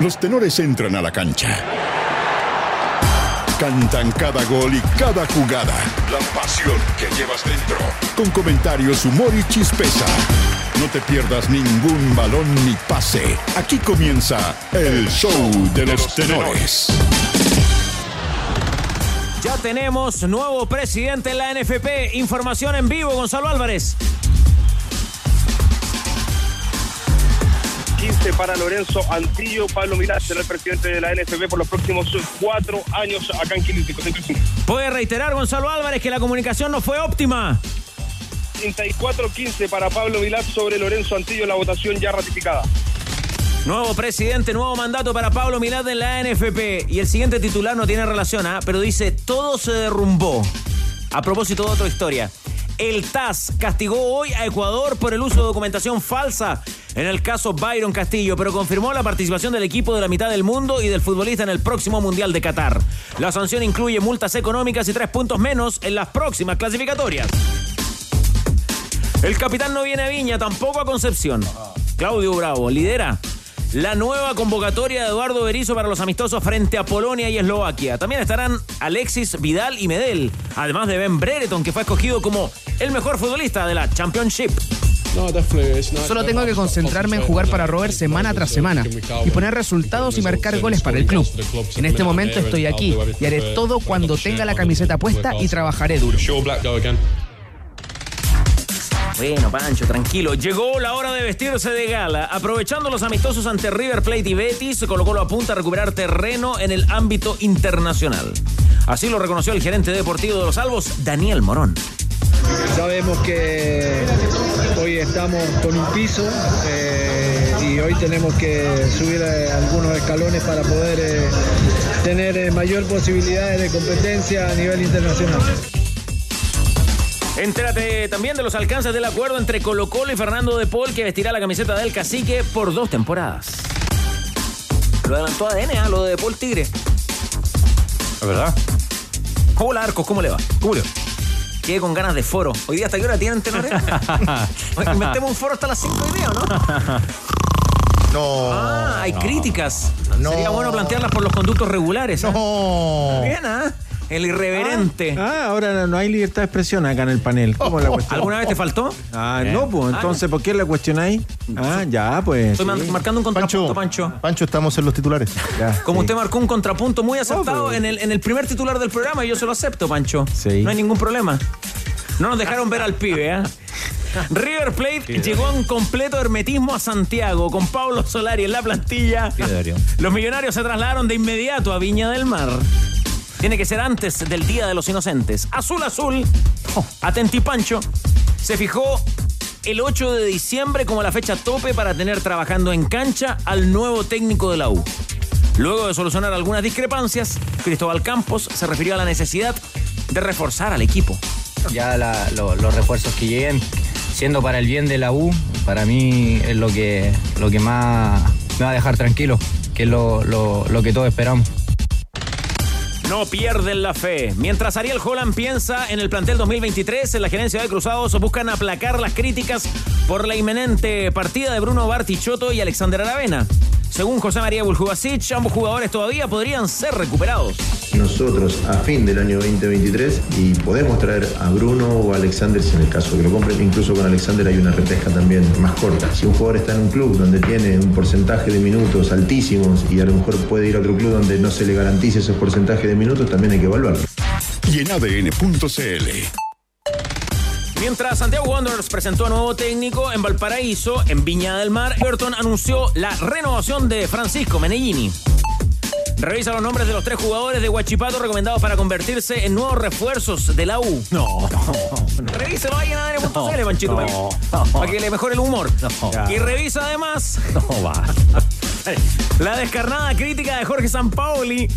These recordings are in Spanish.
Los tenores entran a la cancha. Cantan cada gol y cada jugada. La pasión que llevas dentro. Con comentarios, humor y chispeza. No te pierdas ningún balón ni pase. Aquí comienza el show de los tenores. Ya tenemos nuevo presidente en la NFP. Información en vivo, Gonzalo Álvarez. 15 para Lorenzo Antillo. Pablo Milán será el presidente de la NFP por los próximos cuatro años acá en Quilítico. Puede reiterar Gonzalo Álvarez que la comunicación no fue óptima. 34-15 para Pablo Milán sobre Lorenzo Antillo, la votación ya ratificada. Nuevo presidente, nuevo mandato para Pablo Milad en la NFP. Y el siguiente titular no tiene relación, ¿ah? pero dice, todo se derrumbó. A propósito de otra historia. El TAS castigó hoy a Ecuador por el uso de documentación falsa en el caso Byron Castillo, pero confirmó la participación del equipo de la mitad del mundo y del futbolista en el próximo Mundial de Qatar. La sanción incluye multas económicas y tres puntos menos en las próximas clasificatorias. El capitán no viene a Viña, tampoco a Concepción. Claudio Bravo lidera la nueva convocatoria de Eduardo Berizzo para los amistosos frente a Polonia y Eslovaquia. También estarán Alexis Vidal y Medel, además de Ben Brereton, que fue escogido como el mejor futbolista de la Championship. Solo tengo que concentrarme en jugar para Robert semana tras semana y poner resultados y marcar goles para el club. En este momento estoy aquí y haré todo cuando tenga la camiseta puesta y trabajaré duro. Bueno, Pancho, tranquilo. Llegó la hora de vestirse de gala. Aprovechando los amistosos ante River Plate y Betis, colocó a punta a recuperar terreno en el ámbito internacional. Así lo reconoció el gerente deportivo de los Albos, Daniel Morón. Sabemos que hoy estamos con un piso eh, y hoy tenemos que subir eh, algunos escalones para poder eh, tener mayor posibilidades de competencia a nivel internacional. Entérate también de los alcances del acuerdo entre Colo Colo y Fernando de Paul que vestirá la camiseta del cacique por dos temporadas. Lo adelantó ADN, ¿eh? lo de Paul Tigre. ¿Es verdad? Hola Arcos, ¿cómo le va? ¿Cómo le va? Quedé con ganas de foro. Hoy día hasta qué hora tienen tenores. Inventemos un foro hasta las 5 y media, ¿no? No. Ah, hay críticas. Sería bueno plantearlas por los conductos regulares. ¿eh? No. Bien, ¿ah? El irreverente. Ah, ahora no hay libertad de expresión acá en el panel. ¿Cómo es la cuestión? ¿Alguna vez te faltó? Ah, no, pues entonces, ¿por qué la cuestionáis? Ah, ya, pues. Estoy sí. marcando un contrapunto, Pancho, Pancho. Pancho, estamos en los titulares. Ya, Como sí. usted marcó un contrapunto muy aceptado pero- en, el, en el primer titular del programa y yo se lo acepto, Pancho. Sí. No hay ningún problema. No nos dejaron ver al pibe, ¿eh? River Plate llegó en completo hermetismo a Santiago con Pablo Solari en la plantilla. Los millonarios se trasladaron de inmediato a Viña del Mar. Tiene que ser antes del Día de los Inocentes. Azul Azul, atenti Pancho, se fijó el 8 de diciembre como la fecha tope para tener trabajando en cancha al nuevo técnico de la U. Luego de solucionar algunas discrepancias, Cristóbal Campos se refirió a la necesidad de reforzar al equipo. Ya la- lo- los refuerzos que lleguen, siendo para el bien de la U, para mí es lo que, lo que más me va a dejar tranquilo, que es lo, lo- lo que todos esperamos. No pierden la fe. Mientras Ariel Holland piensa en el plantel 2023, en la gerencia de Cruzados buscan aplacar las críticas por la inminente partida de Bruno Bartichotto y Alexander Aravena. Según José María Buljubasic, ambos jugadores todavía podrían ser recuperados. nosotros a fin del año 2023 y podemos traer a Bruno o a Alexander si en el caso que lo compren. Incluso con Alexander hay una repesca también más corta. Si un jugador está en un club donde tiene un porcentaje de minutos altísimos y a lo mejor puede ir a otro club donde no se le garantice esos porcentajes de minutos, también hay que evaluarlo. Y en ADN.cl. Mientras Santiago Wanderers presentó a nuevo técnico en Valparaíso, en Viña del Mar, Everton anunció la renovación de Francisco Menellini. Revisa los nombres de los tres jugadores de Huachipato recomendados para convertirse en nuevos refuerzos de la U. No. Revíselo ahí en ADN.cl, Panchito, no, para, para que le mejore el humor. No. Y revisa además No va. la descarnada crítica de Jorge Sampaoli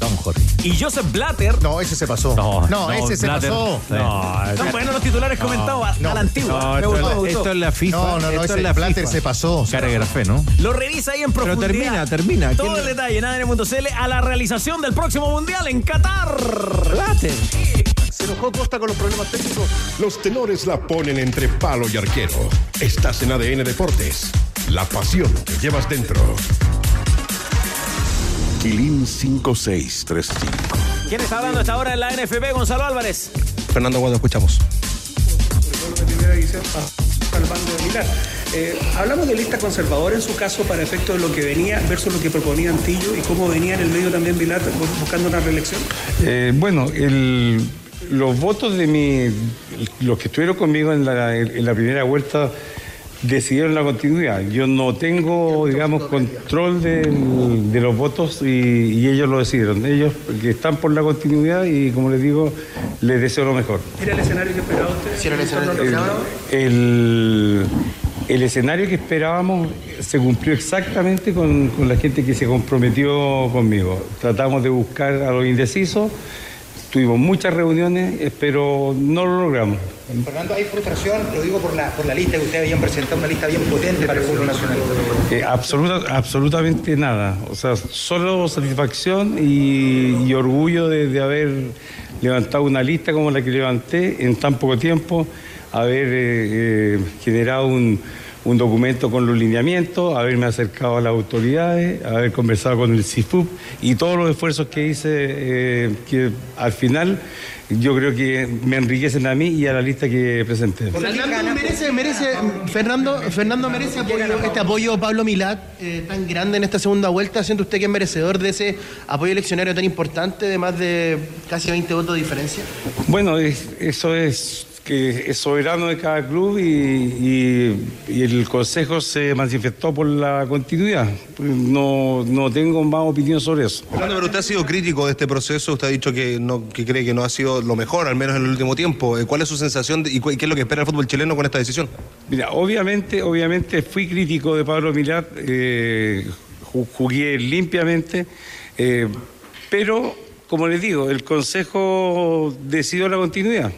Don Jorge. y Joseph Blatter. No, ese se pasó. No, ese se Blatter. pasó. No, Son buenos los titulares comentados a, a la antigua. no, me esto, gustó, es me la- gustó. esto es la FIFA. No, no, no, esto ese es la Blatter FIFA. se pasó. Caragrafé, ¿no? Lo revisa ahí en Pero profundidad. termina, termina. Todo ¿Quién- el detalle en ADN.cl a la realización del próximo Mundial en Qatar. Blatter. Se enojó Costa con los problemas técnicos. Los tenores la ponen entre palo y arquero. Estás en ADN Deportes. La pasión que llevas dentro. Quilín 5635. ¿Quién está hablando esta hora en la NFP? Gonzalo Álvarez. Fernando Guado, escuchamos. Eh, hablamos de lista conservadora en su caso para efecto de lo que venía versus lo que proponía Antillo y cómo venía en el medio también Vilar bu- buscando una reelección. Eh, bueno, el- los votos de mi, los que estuvieron conmigo en la, en la primera vuelta decidieron la continuidad. Yo no tengo, digamos, control del- de los votos y, y ellos lo decidieron. Ellos que están por la continuidad y, como les digo, les deseo lo mejor. ¿Era el escenario que esperaba usted? El, el- el escenario que esperábamos se cumplió exactamente con, con la gente que se comprometió conmigo. Tratamos de buscar a los indecisos, tuvimos muchas reuniones, eh, pero no lo logramos. Fernando, hay frustración, lo digo por la, por la lista que ustedes habían presentado, una lista bien potente para el fútbol nacional. Eh, absoluta- absolutamente nada. O sea, solo satisfacción y, y orgullo de, de haber levantado una lista como la que levanté en tan poco tiempo, haber eh, eh, generado un, un documento con los lineamientos, haberme acercado a las autoridades, haber conversado con el CIFUP y todos los esfuerzos que hice eh, que al final yo creo que me enriquecen a mí y a la lista que presenté. Fernando merece, merece, Fernando, Fernando merece apoyo, este apoyo Pablo Milat eh, tan grande en esta segunda vuelta, siendo usted que es merecedor de ese apoyo eleccionario tan importante de más de casi 20 votos de diferencia. Bueno, es- eso es que es soberano de cada club y, y- y el Consejo se manifestó por la continuidad. No, no tengo más opinión sobre eso. Fernando, pero usted ha sido crítico de este proceso, usted ha dicho que, no, que cree que no ha sido lo mejor, al menos en el último tiempo. Eh, ¿Cuál es su sensación de- y qué es lo que espera el fútbol chileno con esta decisión? Mira, obviamente, obviamente fui crítico de Pablo Milat, eh, ju- jugué limpiamente, eh, pero como les digo, el Consejo decidió la continuidad.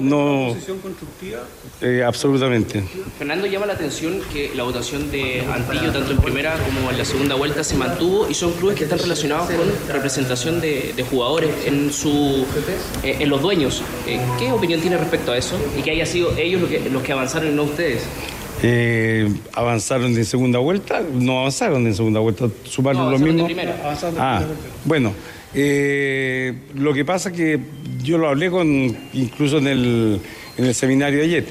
No, ¿Posición constructiva? eh, absolutamente. Fernando llama la atención que la votación de Antillo, tanto en primera como en la segunda vuelta, se mantuvo y son clubes que están relacionados con representación de, de jugadores en su eh, en los dueños. Eh, ¿Qué opinión tiene respecto a eso? Y que haya sido ellos los que, los que avanzaron y no ustedes. Eh, avanzaron en segunda vuelta, no avanzaron en segunda vuelta, sumaron No, lo mismo. primera. Ah, bueno, eh, lo que pasa que yo lo hablé con incluso en el, en el seminario de ayer.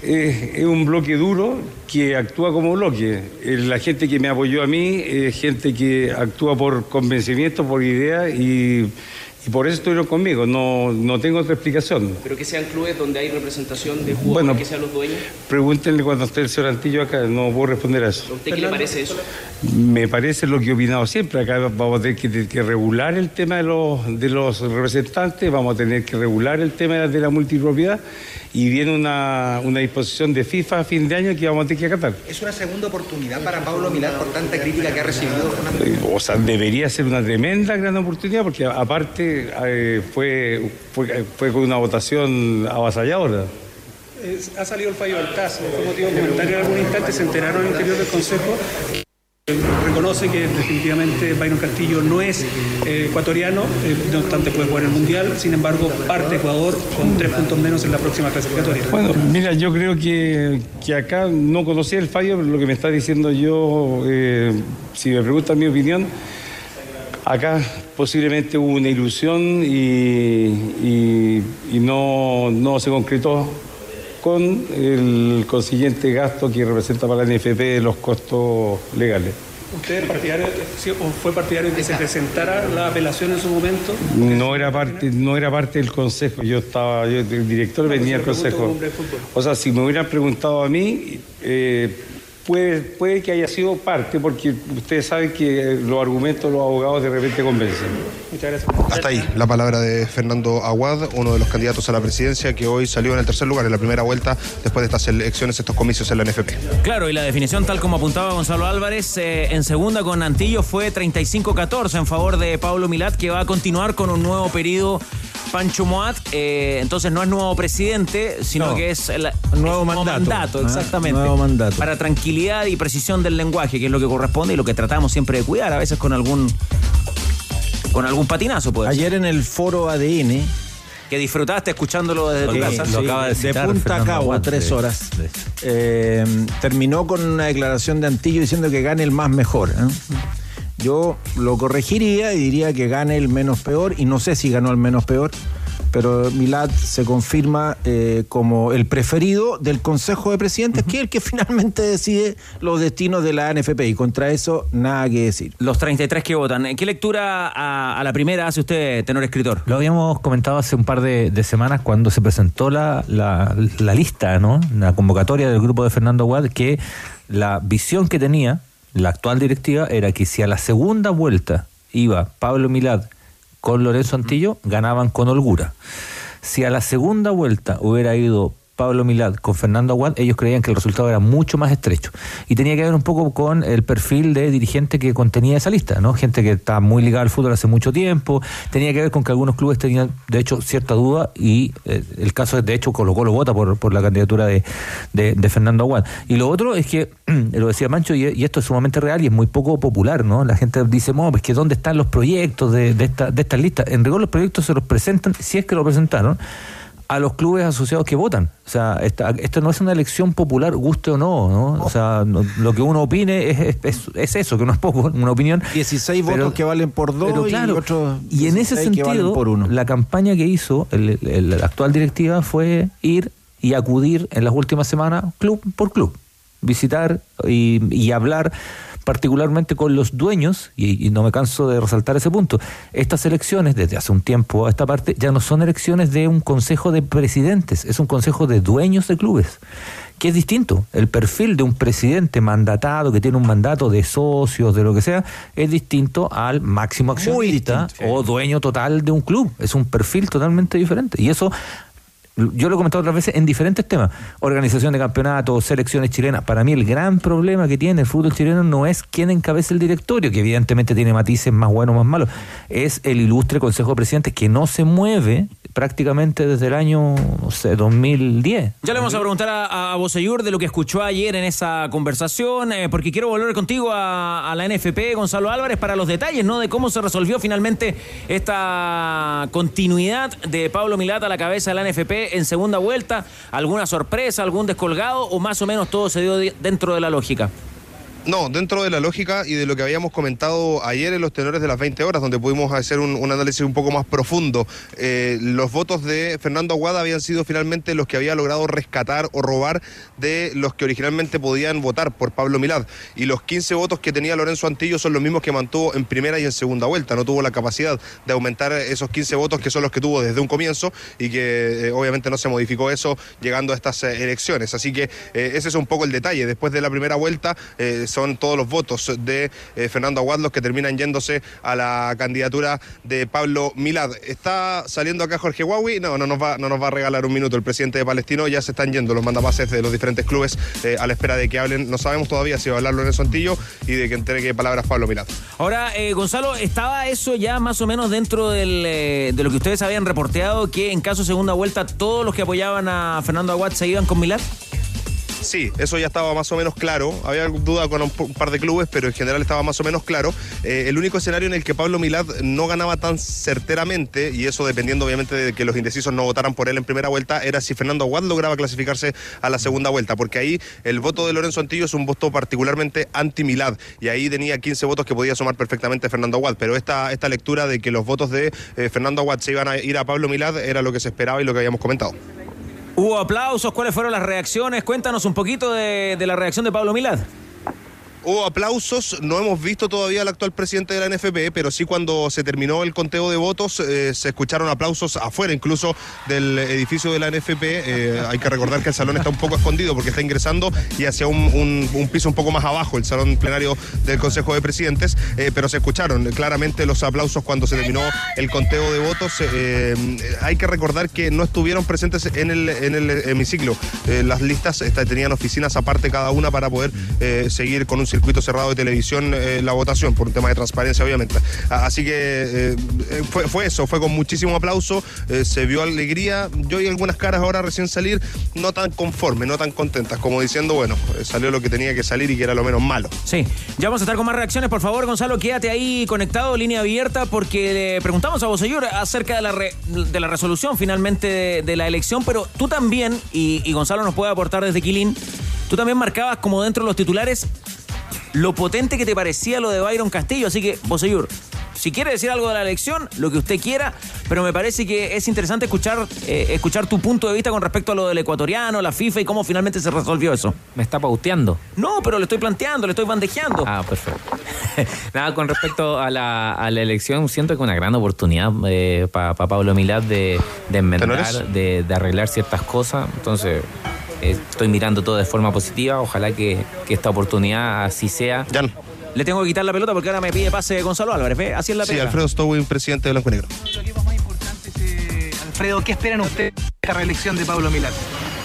Eh, es un bloque duro que actúa como bloque. Eh, la gente que me apoyó a mí es gente que actúa por convencimiento, por idea y, y por eso estuvieron conmigo. No, no tengo otra explicación. Pero que sean clubes donde hay representación de jugadores Bueno, que sean los dueños. Pregúntenle cuando esté el señor Antillo acá, no puedo responder a eso. ¿A usted qué le parece eso? Me parece lo que he opinado siempre. Acá vamos a tener que, que regular el tema de los, de los representantes, vamos a tener que regular el tema de la, de la multipropiedad y viene una, una disposición de FIFA a fin de año que vamos a tener que acatar. ¿Es una segunda oportunidad para Pablo Milat por tanta crítica que ha recibido? Fernando? Eh, O sea, debería ser una tremenda gran oportunidad porque aparte eh, fue, fue, fue con una votación avasalladora. Ha salido el fallo del TAS, fue motivo de comentario en algún instante, se enteraron al interior del Consejo. Eh, Reconoce que definitivamente Byron Castillo no es eh, ecuatoriano, eh, no obstante puede jugar el Mundial, sin embargo parte Ecuador con tres puntos menos en la próxima clasificatoria. Bueno, mira, yo creo que, que acá no conocía el fallo, pero lo que me está diciendo yo, si me preguntan mi opinión, acá posiblemente hubo una ilusión y, y- y no, no se concretó con el consiguiente gasto que representa para la NFP los costos legales. ¿Usted partidario, o fue partidario de que se presentara la apelación en su momento? No era parte, no era parte del consejo, yo estaba, yo, el director venía al consejo. O sea, si me hubieran preguntado a mí, eh, puede, puede que haya sido parte, porque ustedes saben que los argumentos de los abogados de repente convencen. Muchas gracias. Hasta ahí la palabra de Fernando Aguad, uno de los candidatos a la presidencia que hoy salió en el tercer lugar en la primera vuelta después de estas elecciones, estos comicios en la NFP. Claro, y la definición, tal como apuntaba Gonzalo Álvarez, eh, en segunda con Antillo fue 35-14 en favor de Pablo Milat, que va a continuar con un nuevo periodo Pancho Moat. eh, entonces no es nuevo presidente, sino No. que es el Nuevo es mandato. Ah, exactamente. nuevo mandato. Para tranquilidad y precisión del lenguaje, que es lo que corresponde y lo que tratamos siempre de cuidar, a veces con algún con algún patinazo, pues. Ayer en el foro ADN. Que disfrutaste escuchándolo desde tu casa. lo acaba de, punta a cabo, tres horas. Eh, terminó con una declaración de Antillo diciendo que gane el más mejor. ¿eh? Yo lo corregiría y diría que gane el menos peor, y no sé si ganó el menos peor, pero Milad se confirma eh, como el preferido del Consejo de Presidentes, que es el que finalmente decide los destinos de la NFP, y contra eso nada que decir. Los 33 que votan. ¿Qué lectura a, la primera hace usted, tenor escritor? Lo habíamos comentado hace un par de, semanas cuando se presentó la, la, lista, ¿no? La convocatoria del grupo de Fernando Guad, que la visión que tenía la actual directiva era que si a la segunda vuelta iba Pablo Milad con Lorenzo Antillo, ganaban con holgura. Si a la segunda vuelta hubiera ido Pablo Milad con Fernando Aguad, ellos creían que el resultado era mucho más estrecho. Y tenía que ver un poco con el perfil de dirigente que contenía esa lista, ¿no? Gente que está muy ligada al fútbol hace mucho tiempo, tenía que ver con que algunos clubes tenían, de hecho, cierta duda y eh, el caso es, de hecho, Colo lo vota por, por la candidatura de, de, Fernando Aguad. Y lo otro es que, lo decía Mancho, y, esto es sumamente real y es muy poco popular, ¿no? La gente dice, no, pues que ¿dónde están los proyectos de, de, esta, de estas listas? En rigor los proyectos se los presentan, si es que lo presentaron, a los clubes asociados que votan. O sea, esta, esto no es una elección popular, guste o no, ¿no? O sea, lo que uno opine es, es, eso, que no es poco, una opinión. 16 votos que valen por dos y otros Y en ese sentido, por uno. la campaña que hizo la actual directiva fue ir y acudir en las últimas semanas club por club, visitar y, y hablar particularmente con los dueños, y, no me canso de resaltar ese punto, estas elecciones, desde hace un tiempo a esta parte, ya no son elecciones de un consejo de presidentes, es un consejo de dueños de clubes que es distinto. El perfil de un presidente mandatado que tiene un mandato de socios, de lo que sea, es distinto al máximo accionista o dueño total de un club. Es un perfil totalmente diferente. Y eso yo lo he comentado otras veces en diferentes temas, organización de campeonatos, selecciones chilenas. Para mí el gran problema que tiene el fútbol chileno no es quién encabeza el directorio, que evidentemente tiene matices más buenos o más malos, es el ilustre Consejo de Presidentes que no se mueve prácticamente desde el año no sé, 2010. Ya le vamos a preguntar a, a de lo que escuchó ayer en esa conversación, eh, porque quiero volver contigo a, a, la NFP, Gonzalo Álvarez, para los detalles, ¿no? De cómo se resolvió finalmente esta continuidad de Pablo Milata a la cabeza de la NFP en segunda vuelta? ¿Alguna sorpresa, algún descolgado o más o menos todo se dio dentro de la lógica? No, dentro de la lógica y de lo que habíamos comentado ayer en los tenores de las 20 horas, donde pudimos hacer un, análisis un poco más profundo, eh, los votos de Fernando Aguada habían sido finalmente los que había logrado rescatar o robar de los que originalmente podían votar por Pablo Milad. Y los 15 votos que tenía Lorenzo Antillo son los mismos que mantuvo en primera y en segunda vuelta. No tuvo la capacidad de aumentar esos 15 votos que son los que tuvo desde un comienzo y que eh, obviamente no se modificó eso llegando a estas eh, elecciones. Así que ese es un poco el detalle. Después de la primera vuelta, son todos los votos de eh, Fernando Aguad los que terminan yéndose a la candidatura de Pablo Milad. ¿Está saliendo acá Jorge Huawei? No, no nos va, no nos va a regalar un minuto el presidente de Palestino. Ya se están yendo los mandapases de los diferentes clubes eh, a la espera de que hablen. No sabemos todavía si va a hablar Lorenzo Antillo y de que entregue palabras Pablo Milad. Ahora, eh, Gonzalo, ¿estaba eso ya más o menos dentro de lo que ustedes habían reporteado que en caso de segunda vuelta todos los que apoyaban a Fernando Aguad se iban con Milad? Sí, eso ya estaba más o menos claro. Había duda con un, par de clubes, pero en general estaba más o menos claro. Eh, el único escenario en el que Pablo Milad no ganaba tan certeramente, y eso dependiendo obviamente de que los indecisos no votaran por él en primera vuelta, era si Fernando Aguad lograba clasificarse a la segunda vuelta, porque ahí el voto de Lorenzo Antillo es un voto particularmente anti-Milad, y ahí tenía 15 votos que podía sumar perfectamente Fernando Aguad, pero esta, esta lectura de que los votos de eh, Fernando Aguad se iban a ir a Pablo Milad era lo que se esperaba y lo que habíamos comentado. Hubo aplausos, ¿cuáles fueron las reacciones? Cuéntanos un poquito de, la reacción de Pablo Milad. Hubo aplausos, no hemos visto todavía al actual presidente de la NFP, pero sí cuando se terminó el conteo de votos eh, se escucharon aplausos afuera incluso del edificio de la NFP. Eh, hay que recordar que el salón está un poco escondido porque está ingresando y hacia un, piso un poco más abajo, el salón plenario del Consejo de Presidentes, eh, pero se escucharon claramente los aplausos cuando se terminó el conteo de votos. hay que recordar que no estuvieron presentes en el, en el hemiciclo. las listas tenían oficinas aparte cada una para poder seguir con un circuito cerrado de televisión eh, la votación, por un tema de transparencia, obviamente. Así que eh, eh, fue, eso, fue con muchísimo aplauso, se vio alegría. Yo y algunas caras ahora recién salir, no tan conformes, no tan contentas, como diciendo, bueno, salió lo que tenía que salir y que era lo menos malo. Sí, ya vamos a estar con más reacciones. Por favor, Gonzalo, quédate ahí conectado, línea abierta, porque le preguntamos a vos, señor, acerca de la, de la resolución finalmente de, la elección, pero tú también, y, y Gonzalo nos puede aportar desde Quilín, tú también marcabas como dentro de los titulares lo potente que te parecía lo de Byron Castillo. Así que, Boseyur, si quiere decir algo de la elección, lo que usted quiera, pero me parece que es interesante escuchar, eh, escuchar tu punto de vista con respecto a lo del ecuatoriano, la FIFA y cómo finalmente se resolvió eso. Me está pauteando. No, pero le estoy planteando, le estoy bandejeando. Ah, perfecto. Nada, con respecto a la, a la elección, siento que es una gran oportunidad para Pablo Milad de, de enmendar, de, de arreglar ciertas cosas. Entonces, eh, estoy mirando todo de forma positiva. Ojalá que, que esta oportunidad así sea. Jan. Le tengo que quitar la pelota porque ahora me pide pase Gonzalo Álvarez. ¿ve? Así es la Sí, pega. Alfredo Stowin, presidente de Blanco y Negro. Alfredo, ¿qué esperan ustedes de esta reelección de Pablo Milán?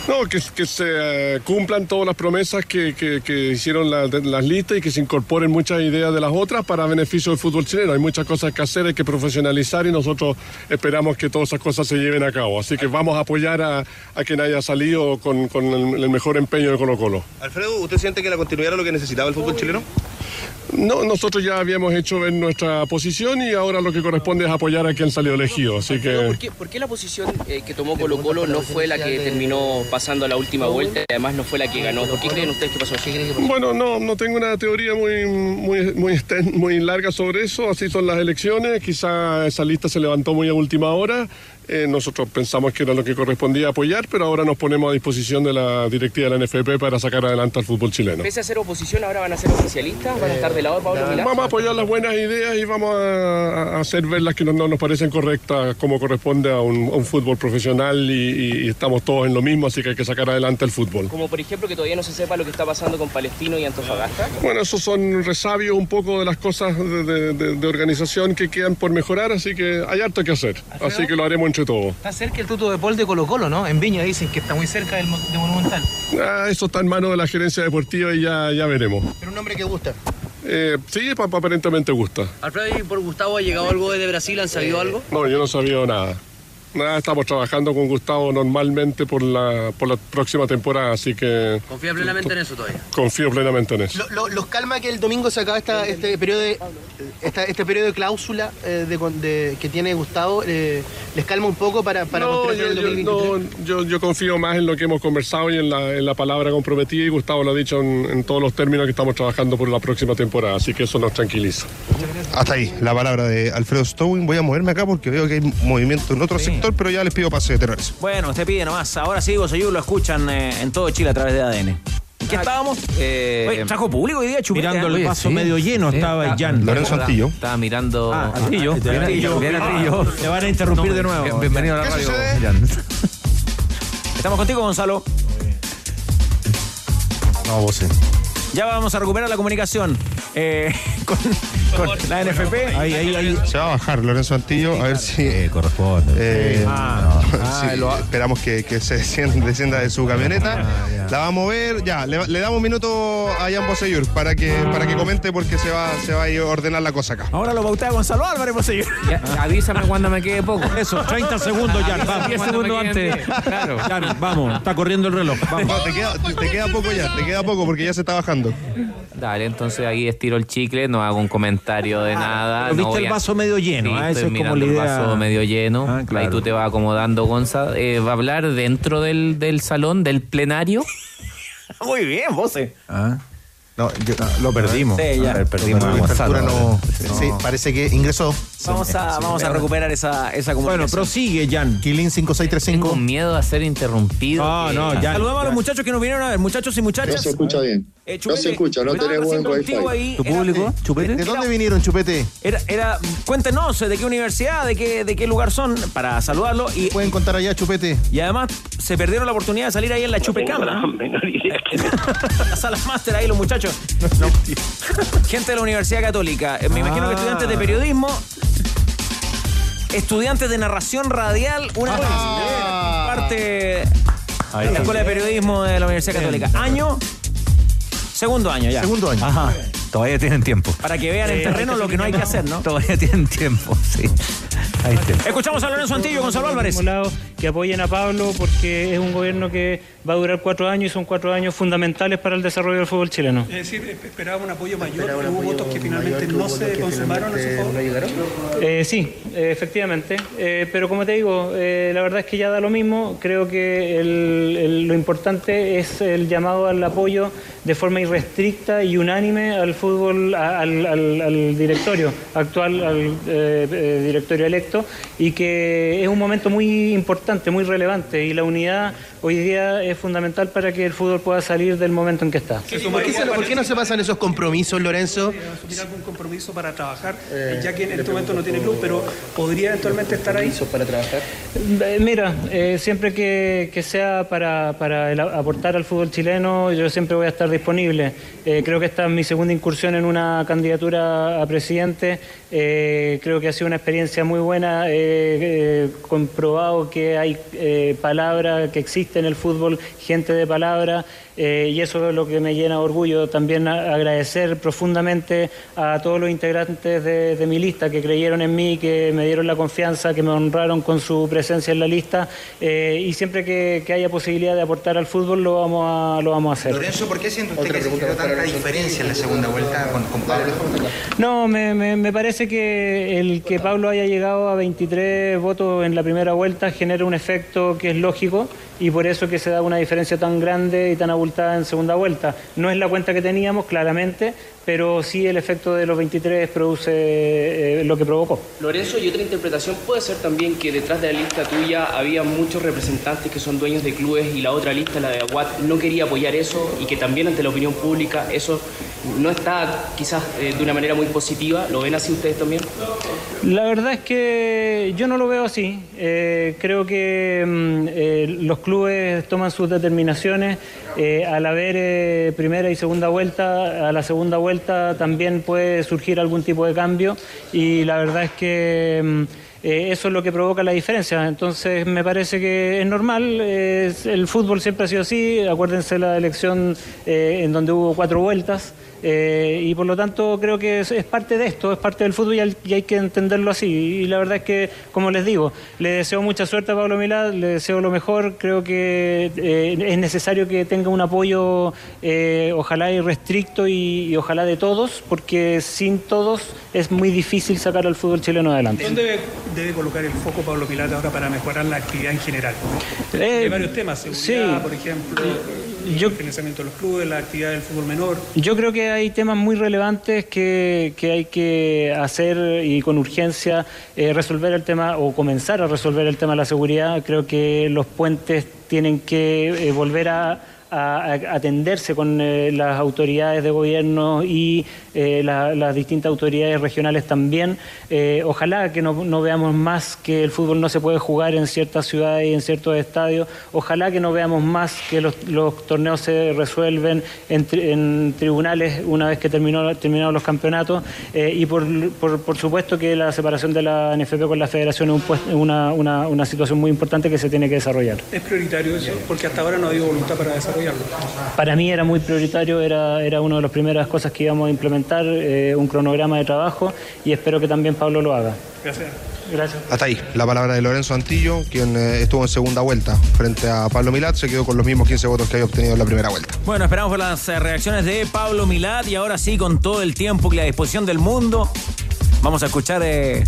No, que, se eh, cumplan todas las promesas que, que- que hicieron las listas y que se incorporen muchas ideas de las otras para beneficio del fútbol chileno. Hay muchas cosas que hacer, hay que profesionalizar y nosotros esperamos que todas esas cosas se lleven a cabo. Así que vamos a apoyar a, a quien haya salido con, con el, el mejor empeño de Colo Colo. Alfredo, ¿usted siente que la continuidad era lo que necesitaba el fútbol chileno? No, nosotros ya habíamos hecho ver nuestra posición y ahora lo que corresponde es apoyar a quien salió elegido. Así que... ¿Por qué, por qué la posición eh, que tomó Colo Colo no fue la que terminó pasando a la última vuelta y además no fue la que ganó? ¿Por qué creen ustedes que pasó? Bueno, no, no tengo una teoría muy, muy, muy, muy larga sobre eso. Así son las elecciones. Quizá esa lista se levantó muy a última hora. Eh, nosotros pensamos que era lo que correspondía apoyar, pero ahora nos ponemos a disposición de la directiva de la NFP para sacar adelante al fútbol chileno. Pese a ser oposición, ahora van a ser oficialistas, van a estar del lado de Pablo Milán. Vamos a apoyar las buenas ideas y vamos a, a hacer ver las que no, no nos parecen correctas como corresponde a un, a un fútbol profesional y, estamos todos en lo mismo, así que hay que sacar adelante el fútbol. Como por ejemplo que todavía no se sepa lo que está pasando con Palestino y Antofagasta. Bueno, esos son resabios un poco de las cosas de, de- de- de organización que quedan por mejorar, así que hay harto que hacer. Así que lo haremos entre todos. Está cerca el tuto de Paul de Colo Colo, ¿no? En Viña dicen que está muy cerca del, de Monumental. Ah, eso está en manos de la gerencia deportiva y ya, ya veremos. Pero un nombre que gusta. Eh, sí, pa- pa- aparentemente gusta. Alfredo, ¿y por Gustavo ha llegado algo de Brasil? ¿Han sabido algo? No, yo no sabía nada. Nada, estamos trabajando con Gustavo normalmente por la, por la próxima temporada, así que Confía plenamente en eso todavía. confío plenamente en eso. Lo- lo- ¿Los calma que el domingo se acaba esta, este periodo de esta- este periodo de cláusula eh, de, que tiene Gustavo? eh, ¿Les calma un poco para, para No, yo, el yo- 2023? no, yo- yo confío más en lo que hemos conversado y en la, en la palabra comprometida y Gustavo lo ha dicho en, en todos los términos que estamos trabajando por la próxima temporada, así que eso nos tranquiliza. Hasta ahí, la palabra de Alfredo Stowin. Voy a moverme acá porque veo que hay movimiento en otro sector, pero ya les pido pase de tenores. Bueno, usted pide nomás. Ahora sí, Boseyur lo escuchan eh, en todo Chile a través de ADN. ¿En qué estábamos? Oye, trajo público hoy día, chupete. Mirando el Oye, vaso sí. medio lleno Sí. estaba Ah, Jan. Lorenzo Antillo. Estaba mirando. Ah, Antillo. Bien, Antillo. bien, Antillo. Te van a interrumpir de nuevo. Bien- Bienvenido a la ¿Qué radio, sucede? Jan. Estamos contigo, Gonzalo. No, vos sí. Ya vamos a recuperar la comunicación eh, con, con la NFP. Ahí, ahí, ahí. Se va a bajar Lorenzo Antillo, a ver si. corresponde. eh, Ah, sí, ah, lo- esperamos que, que se descienda, descienda de su camioneta. La va a mover, ya, le, le damos un minuto a Jan Boseyur para que, para que comente porque se va, se va a ir a ordenar la cosa acá. Ahora lo bautea Gonzalo Álvarez, Boseyur. Ya, avísame cuando me quede poco. Eso, 30 segundos, Jan. Vamos. 10 Cuando segundos antes. Claro. Jan, vamos, está corriendo el reloj. Vamos. No, te, queda, te queda poco ya, te queda poco porque ya se está bajando. Dale, entonces ahí estiro el chicle, no hago un comentario de nada. Pero no viste el a- vaso medio lleno, Sí, ah, estoy eso es como mirando la el idea. vaso medio lleno. Ah, claro. Ahí tú te vas acomodando, Gonza. Eh, ¿Va a hablar dentro del, del salón, del plenario? Muy bien, Bose. Ah. No, yo- lo perdimos. Sí, ya. A ver, perdimos a La Gonzalo. apertura no, sí, parece que ingresó. Vamos a, vamos a recuperar esa, esa Bueno, comunicación. prosigue, Jan. Kilin Tengo 5635. miedo a ser interrumpido. No, que- no, ya. Saludamos a los muchachos que nos vinieron a ver, muchos y muchachas. No se escucha bien. Eh, No se escucha, no tenés buen wifi. ahí, ¿Tu era- público? ¿De ¿Chupete? dónde vinieron, Chupete? Era, era, cuéntenos de qué universidad, de qué, de qué lugar son, para saludarlo. Y, Pueden contar allá, Chupete. y además se perdieron la oportunidad de salir ahí en la chupecámara. la sala máster ahí los muchachos. No. Gente de la Universidad Católica. Eh, Me imagino que Ah. estudiantes de periodismo. Estudiantes de narración radial, una Ah. parte de la Escuela de Periodismo de la Universidad Católica. Año, segundo año ya. Segundo año. Ajá. Todavía tienen tiempo. Para que vean en Eh, terreno lo que no hay que hacer, ¿no? Todavía tienen tiempo, sí. Ahí está. Escuchamos a Lorenzo Antillo, Gonzalo Álvarez. Por lado, que apoyen a Pablo porque es un gobierno que va a durar cuatro años y son cuatro años fundamentales para el desarrollo del fútbol chileno. Es decir, esp- esperaba un apoyo mayor, pero hubo votos que finalmente no se consumaron a su favor. Eh, sí, eh, efectivamente. Eh, pero como te digo, eh, la verdad es que ya da lo mismo. Creo que el- el- lo importante es el llamado al apoyo de forma irrestricta y unánime al fútbol, a- al, al- al directorio actual, al eh, eh, directorio electo, y que es un momento muy importante, muy relevante. Y la unidad hoy día es fundamental para que el fútbol pueda salir del momento en que está. ¿Por qué, se- por qué no se pasan esos compromisos, Lorenzo? ¿Tiene algún compromiso para trabajar? ya que en este momento no tiene club, pero podría eventualmente estar ahí. para trabajar? Eh, Mira, eh, siempre que, que sea para, para el aportar al fútbol chileno, yo siempre voy a estar disponible. Eh, creo que esta es mi segunda incursión en una candidatura a presidente. Eh, creo que ha sido una experiencia muy buena. He eh, comprobado que hay eh, palabra, que existe en el fútbol gente de palabra. eh, y eso es lo que me llena de orgullo. También agradecer profundamente a todos los integrantes de, de mi lista que creyeron en mí, que me dieron la confianza, que me honraron con su presencia en la lista. eh, y siempre que, que haya posibilidad de aportar al fútbol, lo vamos a, lo vamos a hacer. Lorenzo, ¿por qué siente usted que se tanta diferencia en la segunda vuelta con, con Pablo? No, me, me- me parece que el que Pablo haya llegado a 23 votos en la primera vuelta genera un efecto que es lógico y por eso que se da una diferencia tan grande y tan abultada en segunda vuelta. No es la cuenta que teníamos, claramente, pero sí el efecto de los 23 produce eh, lo que provocó. Lorenzo, y otra interpretación puede ser también que detrás de la lista tuya había muchos representantes que son dueños de clubes y la otra lista, la de Aguat, no quería apoyar eso y que también ante la opinión pública eso no está quizás eh, de una manera muy positiva. ¿Lo ven así ustedes también? La verdad es que yo no lo veo así. Eh, creo que mm, eh, los clubes toman sus determinaciones. Eh, al haber eh, primera y segunda vuelta, a la segunda vuelta también puede surgir algún tipo de cambio y la verdad es que mm, eh, eso es lo que provoca la diferencia. Entonces me parece que es normal. el fútbol siempre ha sido así. Acuérdense la elección eh, en donde hubo cuatro vueltas. Eh, y por lo tanto creo que es, es parte de esto, es parte del fútbol y, al- y hay que entenderlo así. Y la verdad es que, como les digo, le deseo mucha suerte a Pablo Milad, le deseo lo mejor. Creo que eh, es necesario que tenga un apoyo, eh, ojalá irrestricto y, y ojalá de todos, porque sin todos es muy difícil sacar al fútbol chileno adelante. ¿Dónde debe, debe colocar el foco Pablo Pilata ahora para mejorar la actividad en general? Eh, Hay varios temas, seguridad, por ejemplo, el financiamiento de los clubes, la actividad del fútbol menor. Yo creo que hay temas muy relevantes que, que hay que hacer y con urgencia eh, resolver el tema o comenzar a resolver el tema de la seguridad. Creo que los puentes tienen que eh, volver a, a- atenderse con eh, las autoridades de gobierno y eh, la- las distintas autoridades regionales también. Eh, ojalá que no, veamos más que el fútbol no se puede jugar en ciertas ciudades y en ciertos estadios. Ojalá que no veamos más que los, torneos se resuelven en, tri- tribunales una vez que terminó, terminados los campeonatos. Y por, por- supuesto que la separación de la NFP con la federación es un una, una- una situación muy importante que se tiene que desarrollar. ¿Es prioritario eso? Porque hasta ahora no ha habido voluntad para Para mí era muy prioritario, era, era una de las primeras cosas que íbamos a implementar, eh, un cronograma de trabajo y espero que también Pablo lo haga. Gracias. Gracias. Hasta ahí, la palabra de Lorenzo Antillo, quien eh, estuvo en segunda vuelta frente a Pablo Milat, se quedó con los mismos 15 votos que había obtenido en la primera vuelta. Bueno, esperamos por las eh, reacciones de Pablo Milad y ahora sí, con todo el tiempo y la disposición del mundo, vamos a escuchar eh,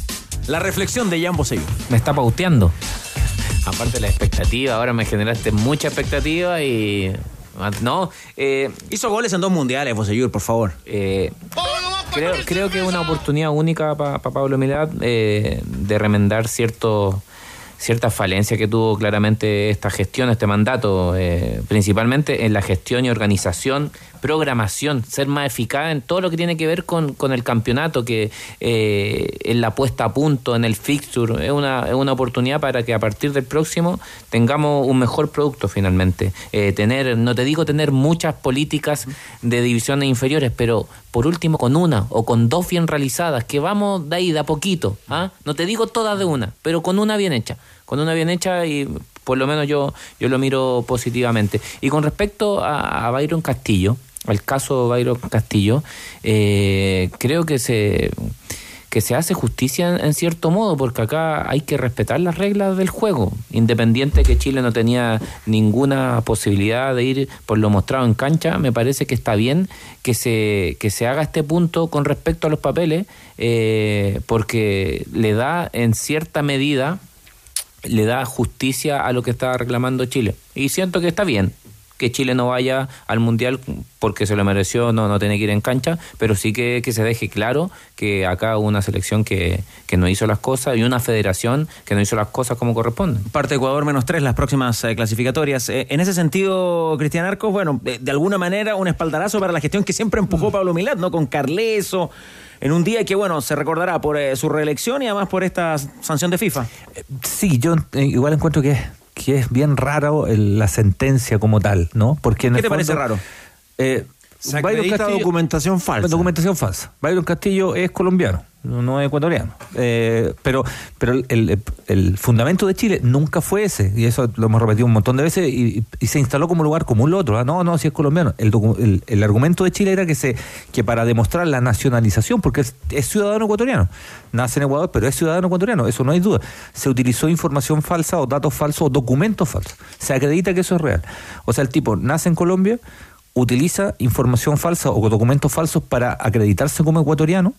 la reflexión de Jan Boselló. Me está pauteando. Aparte la expectativa, ahora me generaste mucha expectativa y... No, eh, Hizo goles en dos mundiales, Bosellur, por favor. eh, creo, creo que es una oportunidad única para Pablo Milad eh, de remendar cierto, ciertas falencias que tuvo claramente esta gestión, este mandato, eh, principalmente en la gestión y organización, programación, ser más eficaz en todo lo que tiene que ver con, con el campeonato, que eh, en la puesta a punto, en el fixture, es una, es una oportunidad para que a partir del próximo tengamos un mejor producto finalmente. Eh, tener, no te digo tener muchas políticas de divisiones inferiores, pero por último con una o con dos bien realizadas, que vamos de ahí de a poquito. ¿ah? No te digo todas de una, pero con una bien hecha. Con una bien hecha y por lo menos yo, yo lo miro positivamente. Y con respecto a, a Byron Castillo, al caso Byron Castillo, eh, creo que se que se hace justicia en, cierto modo, porque acá hay que respetar las reglas del juego, independiente que Chile no tenía ninguna posibilidad de ir por lo mostrado en cancha, me parece que está bien que se, que se haga este punto con respecto a los papeles, eh, porque le da en cierta medida, le da justicia a lo que estaba reclamando Chile. Y siento que está bien, que Chile no vaya al Mundial porque se lo mereció, no, no tiene que ir en cancha, pero sí que, que se deje claro que acá hubo una selección que, que, no hizo las cosas y una federación que no hizo las cosas como corresponden. Parte de Ecuador menos tres las próximas eh, clasificatorias. Eh, en ese sentido, Cristian Arcos, bueno, de, de, alguna manera un espaldarazo para la gestión que siempre empujó Pablo Milad, ¿no? Con Carleso. En un día que, bueno, se recordará por eh, su reelección y además por esta sanción de FIFA. Sí, yo igual encuentro que que es bien raro el, la sentencia como tal, ¿no? Porque en ¿Qué el te fondo, parece raro? Eh, Se acredita documentación falsa. Documentación falsa. Byron Castillo es colombiano, no es ecuatoriano. Eh, pero pero el, el, el, fundamento de Chile nunca fue ese, y eso lo hemos repetido un montón de veces, y, y se instaló como lugar común lo otro. ¿ah? No, no, si es colombiano. El, el, argumento de Chile era que se que para demostrar la nacionalización, porque es, es, ciudadano ecuatoriano, nace en Ecuador, pero es ciudadano ecuatoriano, eso no hay duda. Se utilizó información falsa o datos falsos o documentos falsos. Se acredita que eso es real. O sea, el tipo nace en Colombia, utiliza información falsa o documentos falsos para acreditarse como ecuatoriano.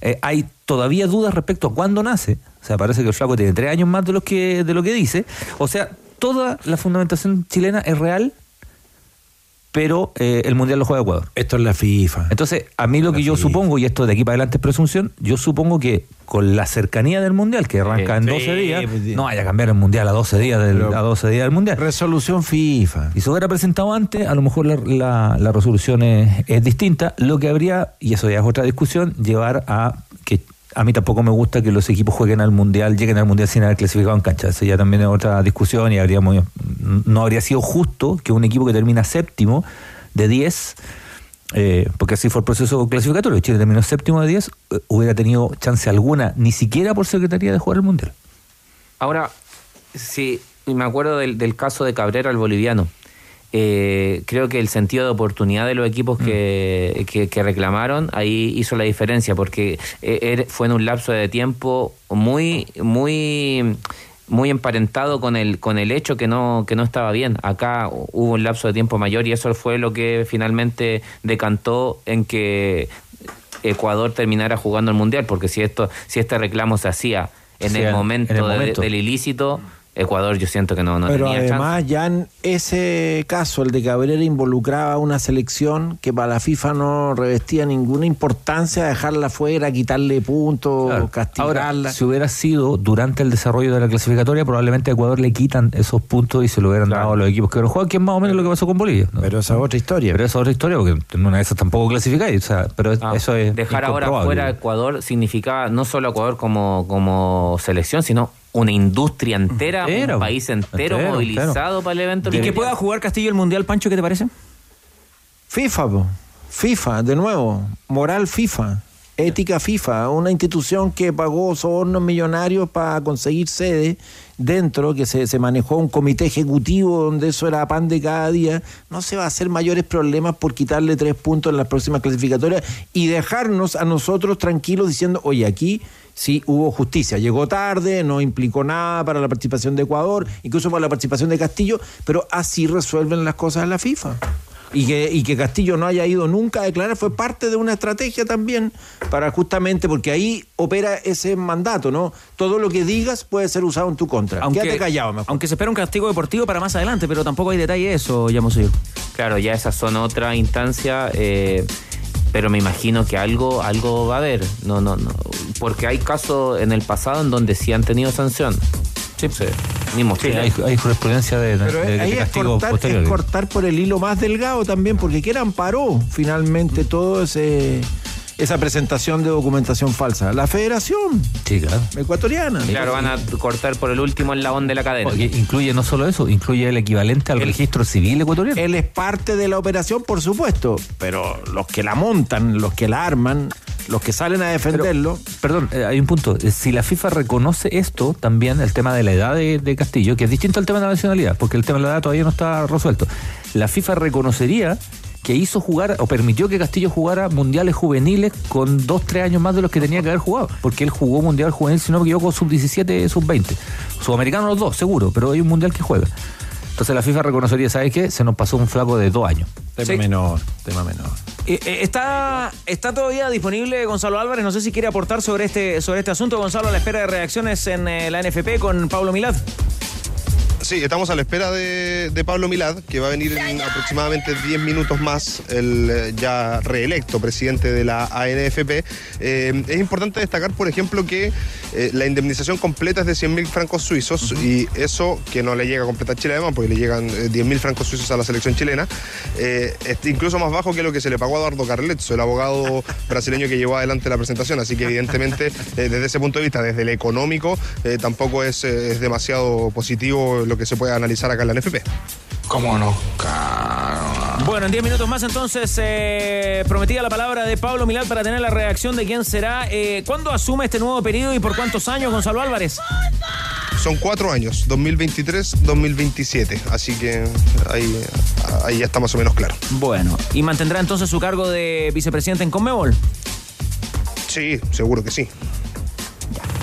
Eh, hay todavía dudas respecto a cuándo nace. O sea, parece que el flaco tiene tres años más de lo que, de lo que dice. O sea, toda la fundamentación chilena es real, pero eh, el mundial lo juega Ecuador. Esto es la FIFA. Entonces, a mí lo La que yo FIFA. supongo, y esto de aquí para adelante es presunción, yo supongo que con la cercanía del mundial, que arranca en Sí, 12 días, pues, no vaya a cambiar el mundial a 12 días del, a 12 días del mundial. Resolución FIFA. Y se hubiera presentado antes, a lo mejor la, la- la resolución es, es distinta. Lo que habría, y eso ya es otra discusión, llevar a que a mí tampoco me gusta que los equipos jueguen al mundial, lleguen al mundial sin haber clasificado en cancha. Eso ya también es otra discusión y habríamos, no habría sido justo que un equipo que termina séptimo de 10, eh, porque así fue el proceso clasificatorio, Chile terminó séptimo de 10, eh, hubiera tenido chance alguna, ni siquiera por secretaría de jugar el mundial. Ahora, sí, me acuerdo del, del caso de Cabrera, el boliviano. Eh, creo que el sentido de oportunidad de los equipos que, que- que reclamaron ahí hizo la diferencia, porque eh, er- fue en un lapso de tiempo muy, muy muy emparentado con el con el hecho que no que no estaba bien. Acá hubo un lapso de tiempo mayor y eso fue lo que finalmente decantó en que Ecuador terminara jugando el mundial porque si esto si este reclamo se hacía en, Sí, el, en momento el de- momento. del ilícito Ecuador yo siento que no, no Pero tenía además chance ya en ese caso, el de Cabrera involucraba a una selección que para la FIFA no revestía ninguna importancia, dejarla fuera, quitarle puntos, Claro. castigarla. Ahora, si hubiera sido durante el desarrollo de la clasificatoria, probablemente a Ecuador le quitan esos puntos y se lo hubieran dado a los equipos que no juegan, que es más o menos lo que pasó con Bolivia. ¿no? Pero esa es otra historia. Pero esa es otra historia, porque en una de esas tampoco clasificáis. O sea, pero Ah, eso es. dejar ahora fuera a Ecuador significaba no solo Ecuador como, como selección, sino una industria entera, un país entero, entero, movilizado entero. para el evento. ¿Y que pueda jugar Castillo el Mundial, Pancho, qué te parece? FIFA, po. FIFA, de nuevo, moral FIFA, ética FIFA, una institución que pagó sobornos millonarios para conseguir sede dentro, que se, se manejó un comité ejecutivo donde eso era pan de cada día, no se va a hacer mayores problemas por quitarle tres puntos en las próximas clasificatorias y dejarnos a nosotros tranquilos diciendo, oye, aquí sí hubo justicia, llegó tarde, no implicó nada para la participación de Ecuador, incluso para la participación de Castillo, pero así resuelven las cosas en la FIFA. Y que, y que Castillo no haya ido nunca a declarar fue parte de una estrategia también para justamente, porque ahí opera ese mandato, ¿no? Todo lo que digas puede ser usado en tu contra. Quédate callado mejor. aunque se espera un castigo deportivo para más adelante, pero tampoco hay detalle de eso, ya. Claro, ya esas son otra instancia, eh, pero me imagino que algo, algo va a haber. No, no, no. Porque hay casos en el pasado en donde sí han tenido sanción. Sí, sí. Mismo Sí, hay, hay jurisprudencia de, Pero de- de ahí es castigos cortar, es cortar por el hilo más delgado también, porque ¿quién amparó finalmente todo ese esa presentación de documentación falsa? La federación Sí, claro. ecuatoriana. Claro, van a cortar por el último eslabón de la cadena. Oye, incluye no solo eso, incluye el equivalente al registro civil ecuatoriano. Él es parte de la operación, por supuesto, pero los que la montan, los que la arman, los que salen a defenderlo. Perdón, eh, hay un punto. Eh, Si la FIFA reconoce esto, también el tema de la edad de, de Castillo, que es distinto al tema de la nacionalidad, porque el tema de la edad todavía no está resuelto. La FIFA reconocería que hizo jugar o permitió que Castillo jugara mundiales juveniles con dos, tres años más de los que tenía que haber jugado. Porque él jugó mundial juvenil, si no me equivoco, sub-17, sub-20. Sudamericano los dos, seguro, pero hay un mundial que juega. Entonces la FIFA reconocería, ¿sabes qué? Se nos pasó un flaco de dos años. Tema Sí. menor, tema menor. Eh, eh, está, está todavía disponible Gonzalo Álvarez. No sé si quiere aportar sobre este, sobre este asunto. Gonzalo, a la espera de reacciones en eh, la NFP con Pablo Milad. Sí, estamos a la espera de, de Pablo Milad, que va a venir en aproximadamente 10 minutos más, el eh, ya reelecto presidente de la ANFP. Eh, es importante destacar, por ejemplo, que eh, la indemnización completa es de 100.000 francos suizos y eso, que no le llega a completar Chile además, porque le llegan eh, 10.000 francos suizos a la selección chilena, eh, es incluso más bajo que lo que se le pagó a Eduardo Carletzo, el abogado brasileño que llevó adelante la presentación. Así que evidentemente, eh, desde ese punto de vista, desde el económico, eh, tampoco es, eh, es demasiado positivo lo que se puede analizar acá en la NFP. ¿Cómo no? Bueno, en 10 minutos más entonces eh, prometida la palabra de Pablo Milad para tener la reacción de quién será. Eh, ¿Cuándo asume este nuevo periodo y por cuántos años, Gonzalo Álvarez? Son cuatro años, 2023-2027. Así que ahí, ahí ya está más o menos claro. Bueno, ¿y mantendrá entonces su cargo de vicepresidente en Conmebol? Sí, seguro que sí.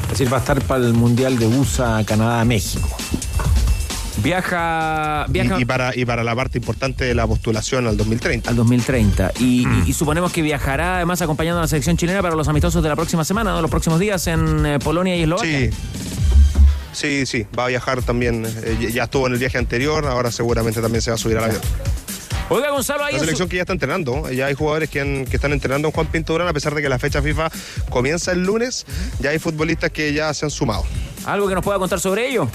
Es decir, va a estar para el Mundial de USA, Canadá, México. Viaja, viaja Y, y para, y para la parte importante de la postulación al 2030. al 2030. Y, y- y suponemos que viajará además acompañando a la selección chilena para los amistosos de la próxima semana, ¿no? los próximos días en eh, Polonia y Eslovaquia. Sí. Sí, sí, va a viajar también. eh, ya- estuvo en el viaje anterior, ahora seguramente también se va a subir al avión. Oiga, Gonzalo, ahí La su- selección que ya está entrenando, ya hay jugadores que, que están entrenando en Juan Pinto Durán, a pesar de que la fecha FIFA comienza el lunes, ya hay futbolistas que ya se han sumado. algo que nos pueda contar sobre ello.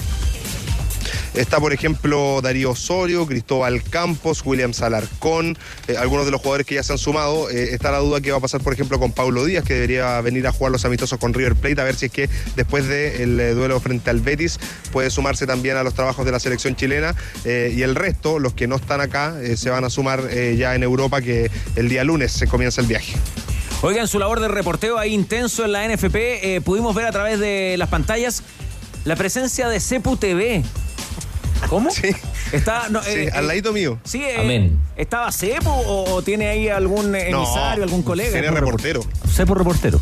Está, por ejemplo, Darío Osorio, Cristóbal Campos, William Salarcón, eh, algunos de los jugadores que ya se han sumado. Eh, está la duda que va a pasar, por ejemplo, con Paulo Díaz, que debería venir a jugar los amistosos con River Plate, a ver si es que después del eh, duelo frente al Betis puede sumarse también a los trabajos de la selección chilena. Y el resto, los que no están acá, se van a sumar ya en Europa, que el día lunes se comienza el viaje. Oiga, en su labor de reporteo ahí intenso en la NFP, pudimos ver a través de las pantallas la presencia de Cepu TV. ¿Cómo? Sí. Está, no, Sí, eh, al eh, ladito mío. Sí, eh, Amén. ¿Estaba Cepu o, o tiene ahí algún emisario, algún colega? Tiene reportero. Cepo reportero.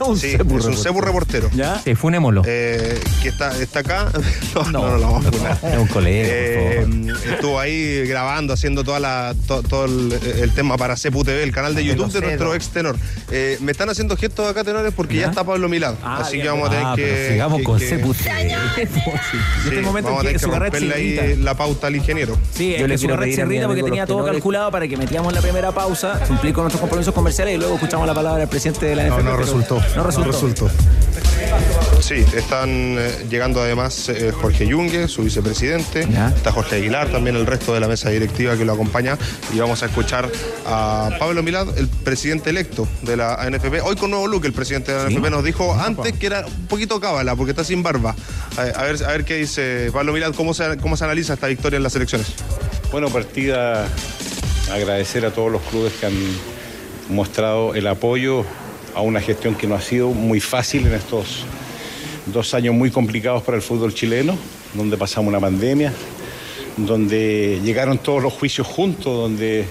Un Sí, es un cebu reportero. ¿Ya? Sí, funémoslo. Eh, que está, está acá. No, no, no, lo vamos a funar. Es un colega, Eh, estuvo ahí grabando, haciendo toda la, to- todo el, el tema para Cepu TV, el canal de YouTube de nuestro ex tenor. Eh, me están haciendo gestos acá, tenores, porque ya, ¿Ya? está Pablo Milad. Ah, así bien, que vamos a tener Ah, que. pero sigamos que- con que- Cepu. Sí, este momento vamos a en tener que romperle ahí la pauta al ingeniero. Sí, Yo le quiero red pedir a porque tenía todo calculado para que metíamos la primera pausa, cumplir con nuestros compromisos comerciales y luego escuchamos la palabra del presidente de la NFP. No, no resultó. No resultó. Sí, están eh, llegando además eh, Jorge Yungue, su vicepresidente, Ya. está Jorge Aguilar, también el resto de la mesa directiva que lo acompaña y vamos a escuchar a Pablo Milad, el presidente electo de la ANFP. Hoy con nuevo look el presidente de la ANFP nos dijo antes que era un poquito cábala porque está sin barba. A, a ver, a ver qué dice Pablo Milad, cómo se, cómo se analiza esta victoria en las elecciones. Bueno, partida agradecer a todos los clubes que han mostrado el apoyo a una gestión que no ha sido muy fácil en estos dos años muy complicados para el fútbol chileno, donde pasamos una pandemia, donde llegaron todos los juicios juntos, donde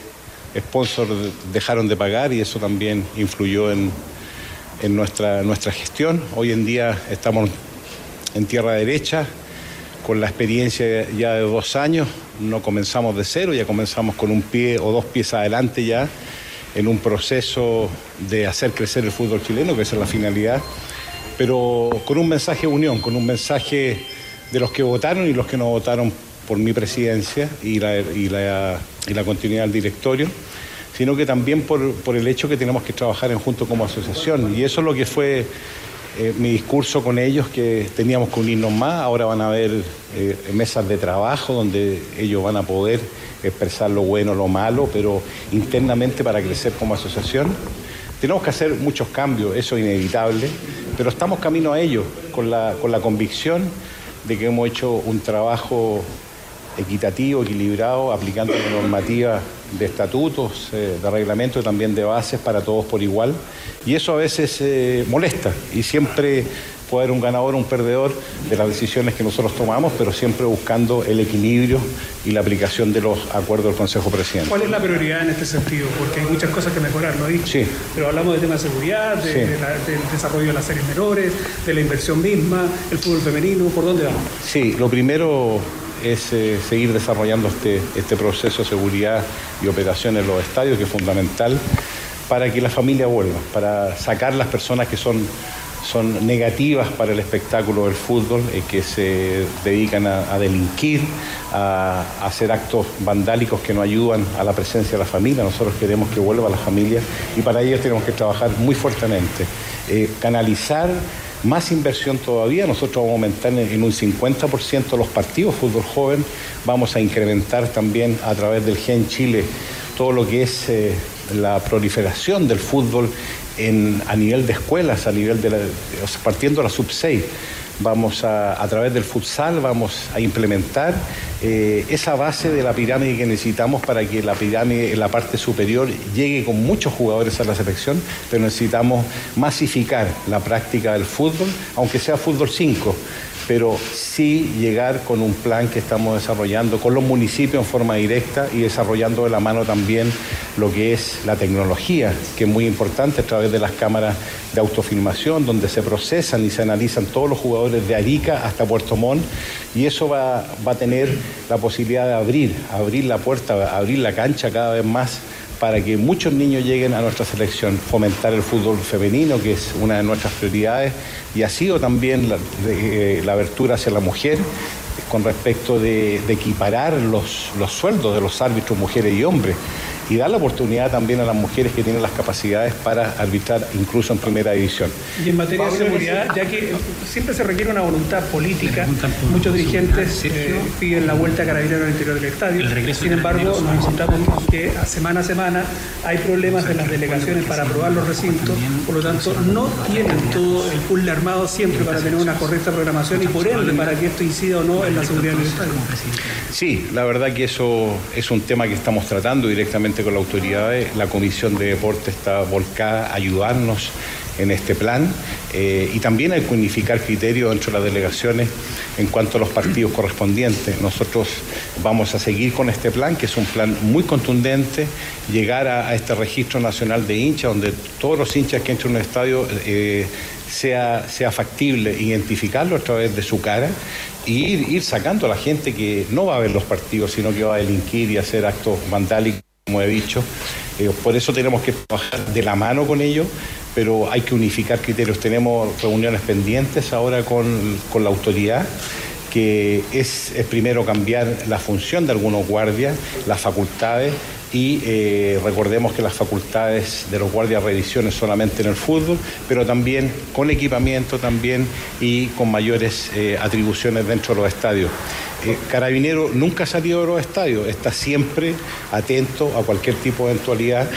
sponsors dejaron de pagar y eso también influyó en, en nuestra, nuestra gestión. Hoy en día estamos en tierra derecha, con la experiencia ya de dos años, no comenzamos de cero, ya comenzamos con un pie o dos pies adelante ya en un proceso de hacer crecer el fútbol chileno, que esa es la finalidad, pero con un mensaje de unión, con un mensaje de los que votaron y los que no votaron por mi presidencia y la, y la, continuidad del directorio, sino que también por, por el hecho que tenemos que trabajar en junto como asociación. Y eso es lo que fue eh, mi discurso con ellos, que teníamos que unirnos más. Ahora van a haber eh, mesas de trabajo donde ellos van a poder expresar lo bueno, lo malo, pero internamente para crecer como asociación. Tenemos que hacer muchos cambios, eso es inevitable, pero estamos camino a ello, con la, con la convicción de que hemos hecho un trabajo equitativo, equilibrado, aplicando la normativa de estatutos, eh, de reglamentos y también de bases para todos por igual. Y eso a veces eh, molesta y siempre puede haber un ganador o un perdedor de las decisiones que nosotros tomamos, pero siempre buscando el equilibrio y la aplicación de los acuerdos del Consejo Presidente. ¿Cuál es la prioridad en este sentido? Porque hay muchas cosas que mejorar, ¿no? Sí. Pero hablamos de temas de seguridad, de- Sí. de la- del desarrollo de las series menores, de la inversión misma, el fútbol femenino, ¿por dónde vamos? Sí, lo primero es eh, seguir desarrollando este, este proceso de seguridad y operación en los estadios, que es fundamental para que la familia vuelva, para sacar las personas que son, son negativas para el espectáculo del fútbol, eh, que se dedican a, delinquir, a, hacer actos vandálicos que no ayudan a la presencia de la familia. Nosotros queremos que vuelva la familia y para ello tenemos que trabajar muy fuertemente. Eh, canalizar más inversión todavía, nosotros vamos a aumentar en, en un 50% los partidos fútbol joven, vamos a incrementar también a través del GEN Chile todo lo que es eh, la proliferación del fútbol a nivel de escuelas, a nivel de la, partiendo de la sub 6. Vamos a, a través del futsal, vamos a implementar eh, esa base de la pirámide que necesitamos para que la pirámide en la parte superior llegue con muchos jugadores a la selección, pero necesitamos masificar la práctica del fútbol, aunque sea fútbol 5 pero sí llegar con un plan que estamos desarrollando con los municipios en forma directa y desarrollando de la mano también lo que es la tecnología, que es muy importante a través de las cámaras de autofilmación, donde se procesan y se analizan todos los jugadores de Arica hasta Puerto Montt, y eso va, va a tener la posibilidad de abrir, abrir la puerta, abrir la cancha cada vez más para que muchos niños lleguen a nuestra selección, fomentar el fútbol femenino, que es una de nuestras prioridades, y ha sido también la, de- eh, abertura hacia la mujer con respecto de, de equiparar los, los sueldos de los árbitros, mujeres y hombres, y dar la oportunidad también a las mujeres que tienen las capacidades para arbitrar incluso en primera división. Y en materia de seguridad, ya que siempre se requiere una voluntad política, muchos dirigentes eh, piden la vuelta a carabineros al interior del estadio. Sin embargo, nos encontramos que a semana a semana hay problemas en las delegaciones para aprobar los recintos, por lo tanto, no tienen todo el puzzle armado siempre para tener una correcta programación y por ende para que esto incida o no en la seguridad del estadio. Sí, la verdad que eso es un tema que estamos tratando directamente con las autoridades. La Comisión de Deporte está volcada a ayudarnos en este plan eh, y también hay que unificar criterios dentro de las delegaciones en cuanto a los partidos correspondientes. Nosotros vamos a seguir con este plan, que es un plan muy contundente, llegar a, a este registro nacional de hinchas, donde todos los hinchas que entran en un estadio eh, sea, sea factible identificarlo a través de su cara y ir, ir sacando a la gente que no va a ver los partidos, sino que va a delinquir y hacer actos vandálicos, como he dicho. Eh, por eso tenemos que trabajar de la mano con ellos, pero hay que unificar criterios. Tenemos reuniones pendientes ahora con, con la autoridad que es, primero cambiar la función de algunos guardias, las facultades y eh, recordemos que las facultades de los guardias revisiones solamente en el fútbol, pero también con equipamiento también y con mayores eh, atribuciones dentro de los estadios. Eh, Carabinero nunca ha salido de los estadios, está siempre atento a cualquier tipo de eventualidad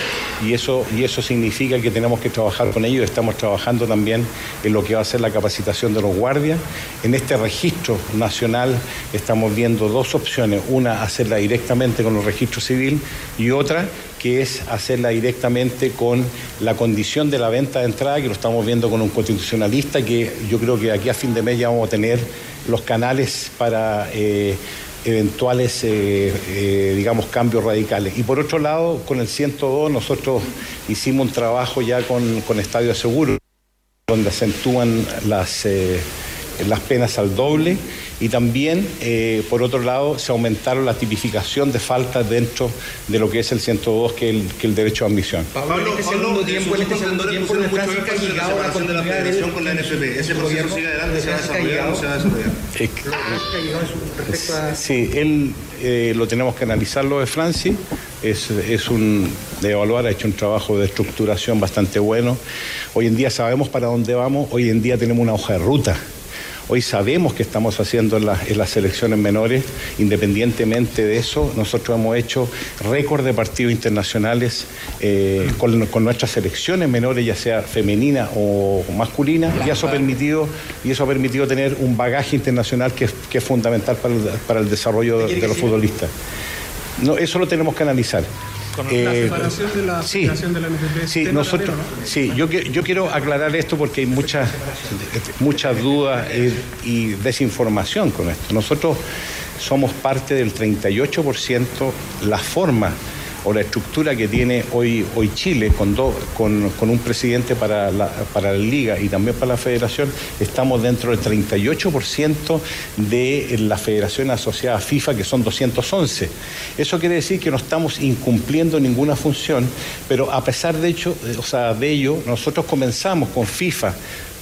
y eso, y eso significa que tenemos que trabajar con ellos. Estamos trabajando también en lo que va a ser la capacitación de los guardias. En este registro nacional estamos viendo dos opciones, una hacerla directamente con el registro civil y otra que es hacerla directamente con la condición de la venta de entrada, que lo estamos viendo con un constitucionalista, que yo creo que aquí a fin de mes ya vamos a tener los canales para eh, eventuales, eh, eh, digamos, cambios radicales. Y por otro lado, con el 102 nosotros hicimos un trabajo ya con, con Estadio Seguro, donde acentúan las, las penas al doble y también, eh, por otro lado, se aumentaron la tipificación de faltas dentro de lo que es el 102, que es el, que el derecho a admisión. Pablo, en este segundo tiempo, en este segundo tiempo, en Francia ha llegado a la de la federación con la NFP. ¿Ese proceso sigue adelante? ¿Se va a desarrollar o no se va a desarrollar? Eh, Sí, él eh, lo tenemos que analizar lo de Franci. Es, es un de evaluar, ha hecho un trabajo de estructuración bastante bueno. Hoy en día sabemos para dónde vamos, hoy en día tenemos una hoja de ruta. Hoy sabemos que estamos haciendo en, las- en las selecciones menores, independientemente de eso, nosotros hemos hecho récord de partidos internacionales eh, con, con nuestras selecciones menores, ya sea femenina o masculina, y eso ha permitido, y eso ha permitido tener un bagaje internacional que es, que es fundamental para el, para el desarrollo de, de los futbolistas. No, eso lo tenemos que analizar. La Eh, separación de la sí. de la NFP. Sí, tema nosotros, sí yo, yo quiero aclarar esto porque hay muchas, muchas dudas eh, y desinformación con esto. Nosotros somos parte del 38%, la forma o la estructura que tiene hoy, hoy Chile con, dos con, con un presidente para la, para la liga y también para la federación, estamos dentro del 38% de la federación asociada a FIFA, que son 211. Eso quiere decir que no estamos incumpliendo ninguna función, pero a pesar de, hecho, eh, o sea, de ello, nosotros comenzamos con FIFA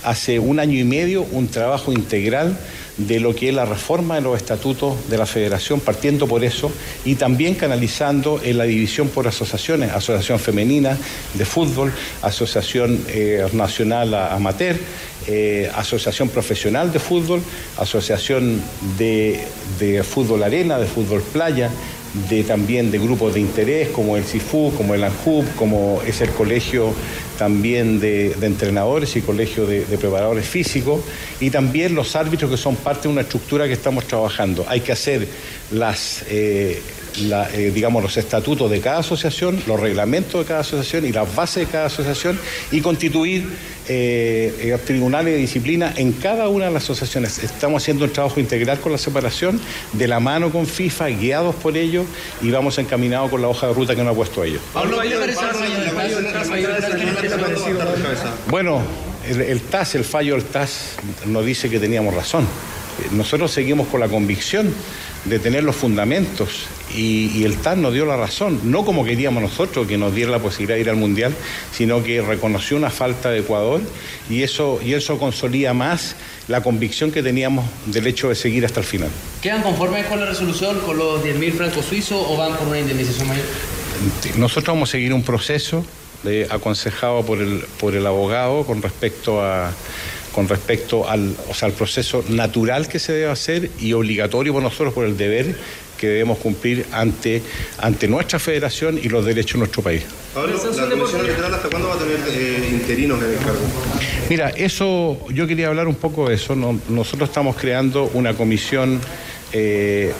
hace un año y medio un trabajo integral de lo que es la reforma de los estatutos de la federación, partiendo por eso, y también canalizando en la división por asociaciones, Asociación Femenina de Fútbol, Asociación eh, Nacional Amateur, eh, Asociación Profesional de Fútbol, Asociación de, de Fútbol Arena, de Fútbol Playa, de también de grupos de interés como el CIFU, como el ANJUB, como es el colegio también de, entrenadores y colegio de, de preparadores físicos, y también los árbitros que son parte de una estructura que estamos trabajando. Hay que hacer las, eh, la, eh, digamos, los estatutos de cada asociación, los reglamentos de cada asociación y las bases de cada asociación y constituir eh, eh, tribunales de disciplina en cada una de las asociaciones. Estamos haciendo un trabajo integral con la separación, de la mano con FIFA, guiados por ellos y vamos encaminados con la hoja de ruta que nos ha puesto ellos. Bueno, el, el TAS, el fallo del TAS nos dice que teníamos razón. Nosotros seguimos con la convicción de tener los fundamentos y, y el TAS nos dio la razón, no como queríamos nosotros que nos diera la posibilidad de ir al Mundial, sino que reconoció una falta de Ecuador y eso, y eso consolida más la convicción que teníamos del hecho de seguir hasta el final. ¿Quedan conformes con la resolución, con los 10.000 francos suizos o van por una indemnización mayor? Nosotros vamos a seguir un proceso de- aconsejado por el, por el abogado con respecto a con respecto al, o sea, al proceso natural que se debe hacer y obligatorio por nosotros por el deber que debemos cumplir ante, ante nuestra federación y los derechos de nuestro país. Pablo, ¿la comisión arbitral hasta cuándo va a tener eh, interinos en el cargo? Mira, eso, yo quería hablar un poco de eso. No- nosotros estamos creando una comisión eh,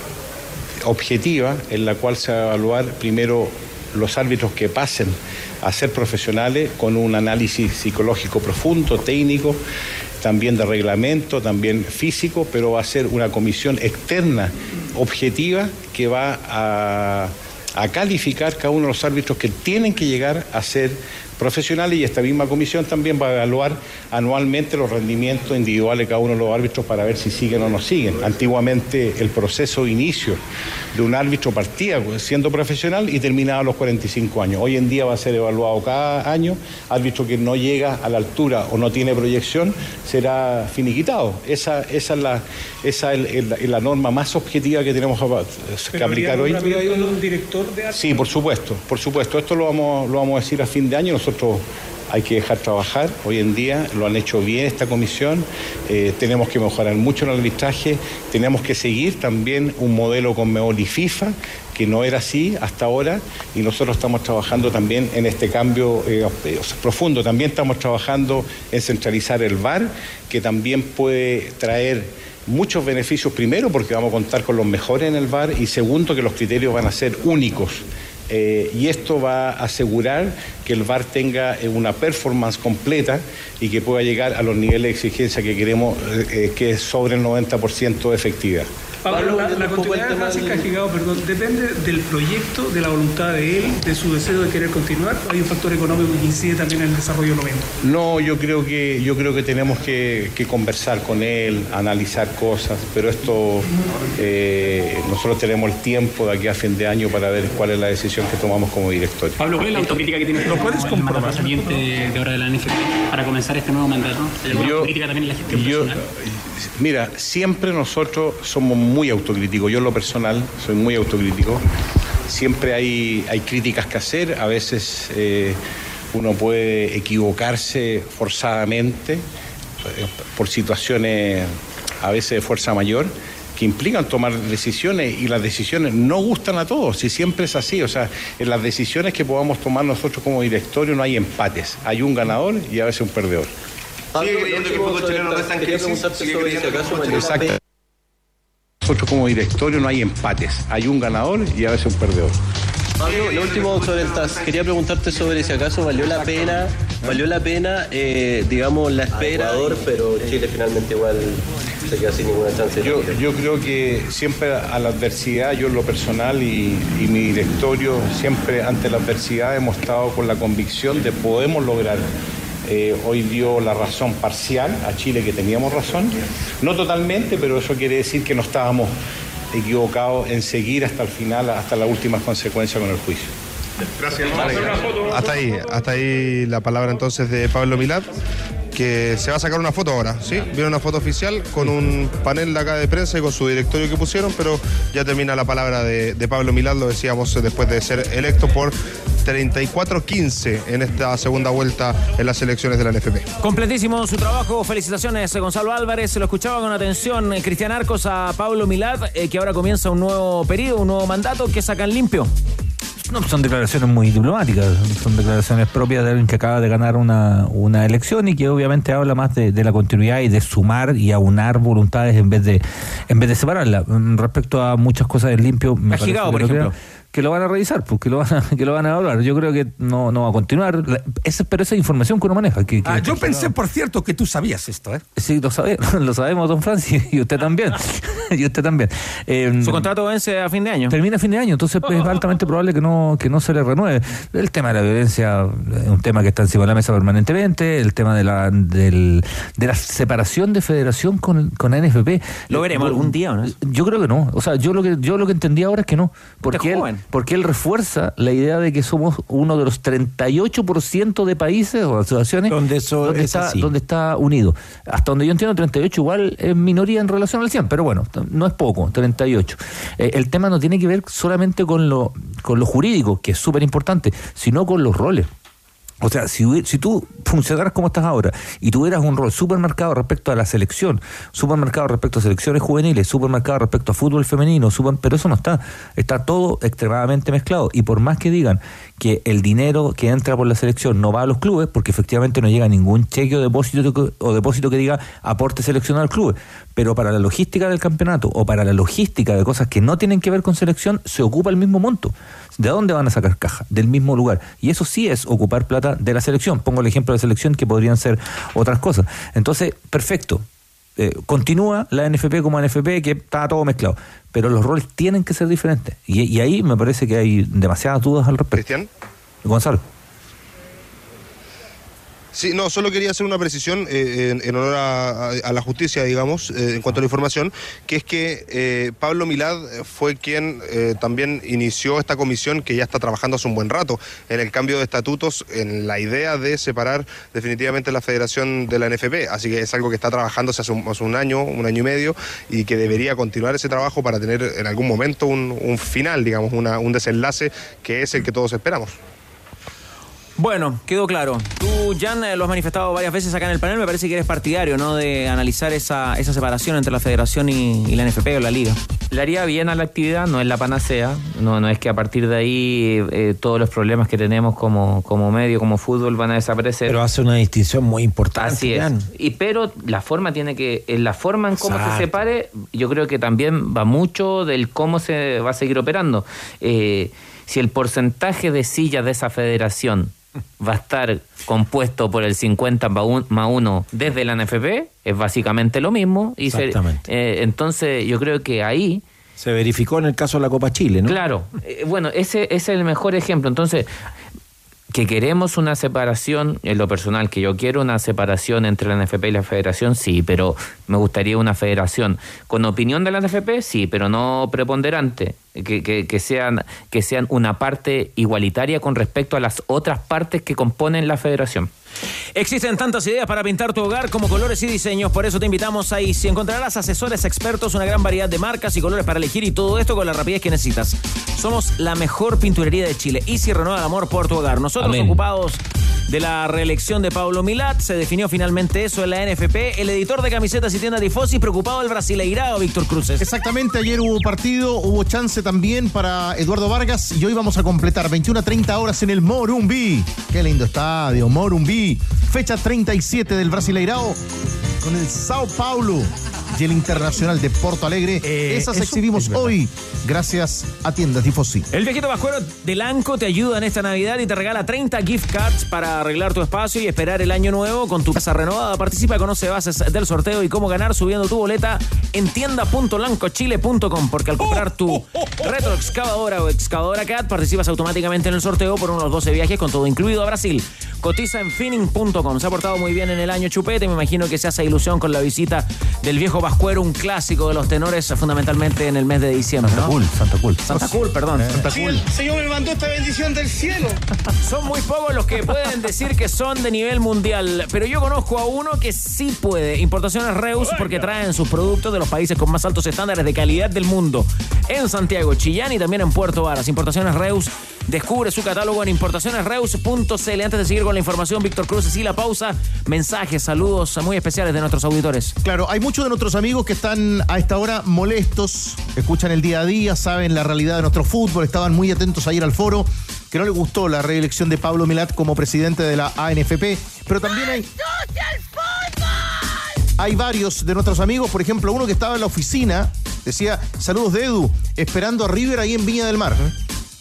objetiva en la cual se va a evaluar primero los árbitros que pasen a ser profesionales con un análisis psicológico profundo, técnico, también de reglamento, también físico, pero va a ser una comisión externa, objetiva, que va a, a calificar cada uno de los árbitros que tienen que llegar a ser profesionales y esta misma comisión también va a evaluar anualmente los rendimientos individuales de cada uno de los árbitros para ver si siguen o no siguen. Antiguamente el proceso de inicio de un árbitro partía siendo profesional y terminaba a los 45 años. Hoy en día va a ser evaluado cada año, árbitro que no llega a la altura o no tiene proyección será finiquitado. Esa, esa es, la, esa es la norma más objetiva que tenemos que Pero aplicar hoy. un director de. Sí, por supuesto, por supuesto. Esto lo vamos, lo vamos a decir a fin de año. Nosotros hay que dejar trabajar. Hoy en día lo han hecho bien esta comisión. Eh, tenemos que mejorar mucho el arbitraje. Tenemos que seguir también un modelo con Meol y FIFA, que no era así hasta ahora. Y nosotros estamos trabajando también en este cambio eh, profundo. También estamos trabajando en centralizar el VAR, que también puede traer muchos beneficios, primero porque vamos a contar con los mejores en el VAR y segundo que los criterios van a ser únicos. Eh, y esto va a asegurar que el VAR tenga eh, una performance completa y que pueda llegar a los niveles de exigencia que queremos, eh, que es sobre el 90% de efectividad. Pablo, la, la continuidad de Francisca Gigao, perdón, depende del proyecto, de la voluntad de él, de su deseo de querer continuar. Hay un factor económico que incide también en el desarrollo lo mismo. No, yo creo que yo creo que tenemos que, que conversar con él, analizar cosas, pero esto eh, nosotros tenemos el tiempo de aquí a fin de año para ver cuál es la decisión que tomamos como directorio. Pablo, ¿cuál es la autocrítica que tiene ¿Lo puedes siguiente de ahora de la NFP para comenzar este nuevo mandato? ¿Hay alguna Yo- autocrítica también en la gestión Yo, personal? Mira, siempre nosotros somos muy autocríticos. Yo en lo personal soy muy autocrítico. Siempre hay, hay críticas que hacer. A veces eh, uno puede equivocarse forzadamente eh, por situaciones a veces de fuerza mayor que implican tomar decisiones y las decisiones no gustan a todos, y siempre es así, o sea, en las decisiones que podamos tomar nosotros como directorio no hay empates, hay un ganador y a veces un perdedor. ¿Sigue creyendo que el fútbol chileno no está en crisis? ¿Sigue creyendo que el fútbol chileno Exacto. Nosotros como directorio no hay empates, hay un ganador y a veces un perdedor. Pablo, lo último sobre el TAS. Quería preguntarte sobre si acaso valió la pena, valió la pena, eh, digamos, la espera. pero Chile finalmente igual se queda sin ninguna chance. Yo, yo creo que siempre a la adversidad, yo en lo personal y, y mi directorio, siempre ante la adversidad hemos estado con la convicción de podemos lograr. Eh, hoy dio la razón parcial a Chile que teníamos razón, no totalmente, pero eso quiere decir que no estábamos equivocados en seguir hasta el final, hasta las últimas consecuencias con el juicio. Gracias. Hasta ahí, hasta ahí la palabra entonces de Pablo Milad, que se va a sacar una foto ahora, ¿sí? Viene una foto oficial con un panel de acá de prensa y con su directorio que pusieron, pero ya termina la palabra de, de Pablo Milad, lo decíamos después de ser electo por 34-15 en esta segunda vuelta en las elecciones de la NFP. Completísimo su trabajo. Felicitaciones, Gonzalo Álvarez. Se lo escuchaba con atención eh, Cristian Arcos a Pablo Milad, eh, que ahora comienza un nuevo periodo, un nuevo mandato que sacan limpio. No, son declaraciones muy diplomáticas, son declaraciones propias de alguien que acaba de ganar una, una elección y que obviamente habla más de, de la continuidad y de sumar y aunar voluntades en vez de en vez de separarla. Mm, Respecto a muchas cosas del limpio, me Ha parece gigado, que por lo ejemplo. Que lo van a revisar, pues, que lo van a, que lo van a evaluar. Yo creo que no, no va a continuar. La- esa- pero esa información que uno maneja. Que, que- Ah, yo pensé, por cierto, que tú sabías esto, ¿eh? Sí, lo, sabe- lo sabemos, don Francis, y usted también. y usted también. Eh, Su contrato vence a fin de año. Termina a fin de año, entonces pues, es altamente probable que no, que no se le renueve. El tema de la violencia es un tema que está encima de la mesa permanentemente, el tema de la, del, de la separación de federación con, con la NFP. ¿Lo veremos algún día o no? Yo creo que no. O sea, yo lo que, yo lo que entendí ahora es que no. Porque él, joven. Porque él refuerza la idea de que somos uno de los 38% de países o asociaciones Donde eso donde es está, así. donde está unido. Hasta donde yo entiendo, 38 igual es minoría en relación al 100, pero bueno, no es poco, 38. Eh, el tema no tiene que ver solamente con lo, con lo jurídico, que es súper importante, sino con los roles. O sea, si, si tú funcionaras como estás ahora y tuvieras un rol supermercado respecto a la selección, supermercado respecto a selecciones juveniles, supermercado respecto a fútbol femenino, super- pero eso no está. Está todo extremadamente mezclado. Y por más que digan que el dinero que entra por la selección no va a los clubes, porque efectivamente no llega ningún cheque o depósito o depósito que diga aporte seleccionado al club, pero para la logística del campeonato o para la logística de cosas que no tienen que ver con selección, se ocupa el mismo monto. ¿De dónde van a sacar caja? Del mismo lugar. Y eso sí es ocupar plata de la selección. Pongo el ejemplo de selección que podrían ser otras cosas. Entonces, perfecto. Eh, continúa la NFP como NFP, que está todo mezclado. Pero los roles tienen que ser diferentes. Y, y ahí me parece que hay demasiadas dudas al respecto. Cristian. Gonzalo. Sí, no, solo quería hacer una precisión eh, en, honor a, la justicia, digamos, eh, en cuanto a la información, que es que eh, Pablo Milad fue quien eh, también inició esta comisión que ya está trabajando hace un buen rato en el cambio de estatutos, en la idea de separar definitivamente la federación de la NFP. Así que es algo que está trabajándose hace un, hace un año, un año y medio, y que debería continuar ese trabajo para tener en algún momento un, un final, digamos, una- un desenlace que es el que todos esperamos. Bueno, quedó claro. Tú, Jan, eh, lo has manifestado varias veces acá en el panel. Me parece que eres partidario, ¿no? De analizar esa, esa separación entre la federación y, y la NFP o la liga. Le haría bien a la actividad, no es la panacea, no, no es que a partir de ahí eh, todos los problemas que tenemos como, como medio, como fútbol van a desaparecer. Pero hace una distinción muy importante. Así es. Jan. Y pero la forma tiene que, en la forma en cómo Exacto. se separe, yo creo que también va mucho del cómo se va a seguir operando. Eh, si el porcentaje de sillas de esa federación va a estar compuesto por el 50 más 1 desde la NFP, es básicamente lo mismo. Y se- Exactamente. eh, entonces yo creo que ahí Se verificó en el caso de la Copa Chile, ¿no? Claro, eh, bueno, ese, ese es el mejor ejemplo. Entonces, que queremos una separación, en lo personal, que yo quiero una separación entre la NFP y la federación, sí, pero me gustaría una federación con opinión de la NFP, sí, pero no preponderante, que, que, que sean, que sean una parte igualitaria con respecto a las otras partes que componen la federación. Existen tantas ideas para pintar tu hogar como colores y diseños, por eso te invitamos a Easy. Encontrarás asesores expertos, una gran variedad de marcas y colores para elegir y todo esto con la rapidez que necesitas. Somos la mejor pinturería de Chile. Easy renueva el amor por tu hogar. Nosotros Amén. ocupados de la reelección de Pablo Milat, se definió finalmente eso en la NFP. El editor de camisetas y tienda Tifosi preocupado del brasileirado, Víctor Cruces. Exactamente, ayer hubo partido, hubo chance también para Eduardo Vargas y hoy vamos a completar 21 a 30 horas en el Morumbi. Qué lindo estadio, Morumbi. Fecha 37 del Brasileirao con el Sao Paulo y el Internacional de Porto Alegre. Esas eso exhibimos es hoy gracias a Tiendas Tifosi. El viejito vascuero de Lanco te ayuda en esta Navidad y te regala 30 gift cards para arreglar tu espacio y esperar el año nuevo con tu casa renovada. Participa, conoce bases del sorteo y cómo ganar subiendo tu boleta en tienda.lancochile.com porque al comprar tu retroexcavadora o excavadora CAT participas automáticamente en el sorteo por unos 12 viajes con todo incluido a Brasil. Cotiza en finning.com. Se ha portado muy bien en el año Chupete. Me imagino que se hace ilusión con la visita del viejo Vascuero, un clásico de los tenores, fundamentalmente en el mes de diciembre. Santa ¿no? Cool, Santa Cool. Santa Cool, perdón. Santa Sí, Cool. el Señor me mandó esta bendición del cielo. Son muy pocos los que pueden decir que son de nivel mundial, pero yo conozco a uno que sí puede. Importaciones Reus, porque traen sus productos de los países con más altos estándares de calidad del mundo. En Santiago, Chillán y también en Puerto Varas. Importaciones Reus, descubre su catálogo en importacionesreus.cl. Antes de seguir con la información, Víctor Cruz, y la pausa, mensajes, saludos muy especiales de nuestros auditores. Claro, hay muchos de nuestros amigos que están a esta hora molestos, escuchan el día a día, saben la realidad de nuestro fútbol, estaban muy atentos ayer al foro, que no les gustó la reelección de Pablo Milat como presidente de la ANFP, pero también hay... Hay varios de nuestros amigos, por ejemplo, uno que estaba en la oficina, decía, saludos de Edu, esperando a River ahí en Viña del Mar.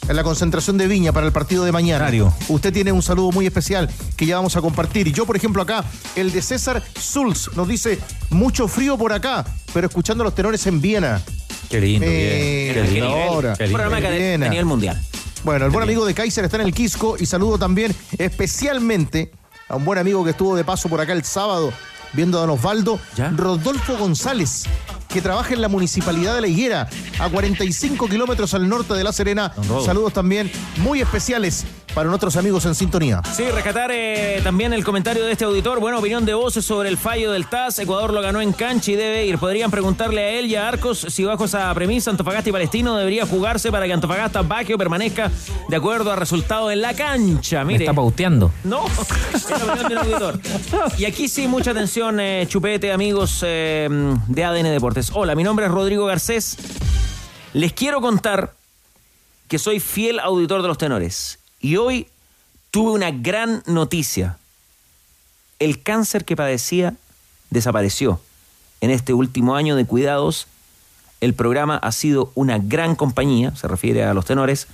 En la concentración de Viña para el partido de mañana. Usted tiene un saludo muy especial que ya vamos a compartir. Y yo, por ejemplo, acá, el de César Sulz nos dice, mucho frío por acá, pero escuchando a los tenores en Viena. Qué lindo, Eh, bien. Qué lindo. ahora. Qué lindo. Programa que nivel mundial. Bueno, el buen amigo de Kaiser está en el Quisco y saludo también especialmente a un buen amigo que estuvo de paso por acá el sábado viendo a don Osvaldo, Rodolfo González, que trabaja en la municipalidad de La Higuera, a 45 kilómetros al norte de La Serena. Saludos también muy especiales para nuestros amigos en sintonía. Sí, rescatar eh, también el comentario de este auditor. Buena opinión de voces sobre el fallo del TAS. Ecuador lo ganó en cancha y debe ir. Podrían preguntarle a él y a Arcos si bajo esa premisa Antofagasta y Palestino debería jugarse para que Antofagasta baje o permanezca de acuerdo al resultado en la cancha. Me Mire. está pauteando. No, es la opinión de un auditor. Y aquí sí, mucha atención, eh, chupete, amigos eh, de ADN Deportes. Hola, mi nombre es Rodrigo Garcés. Les quiero contar que soy fiel auditor de los tenores. Y hoy tuve una gran noticia. El cáncer que padecía desapareció. En este último año de cuidados, el programa ha sido una gran compañía, se refiere a los tenores.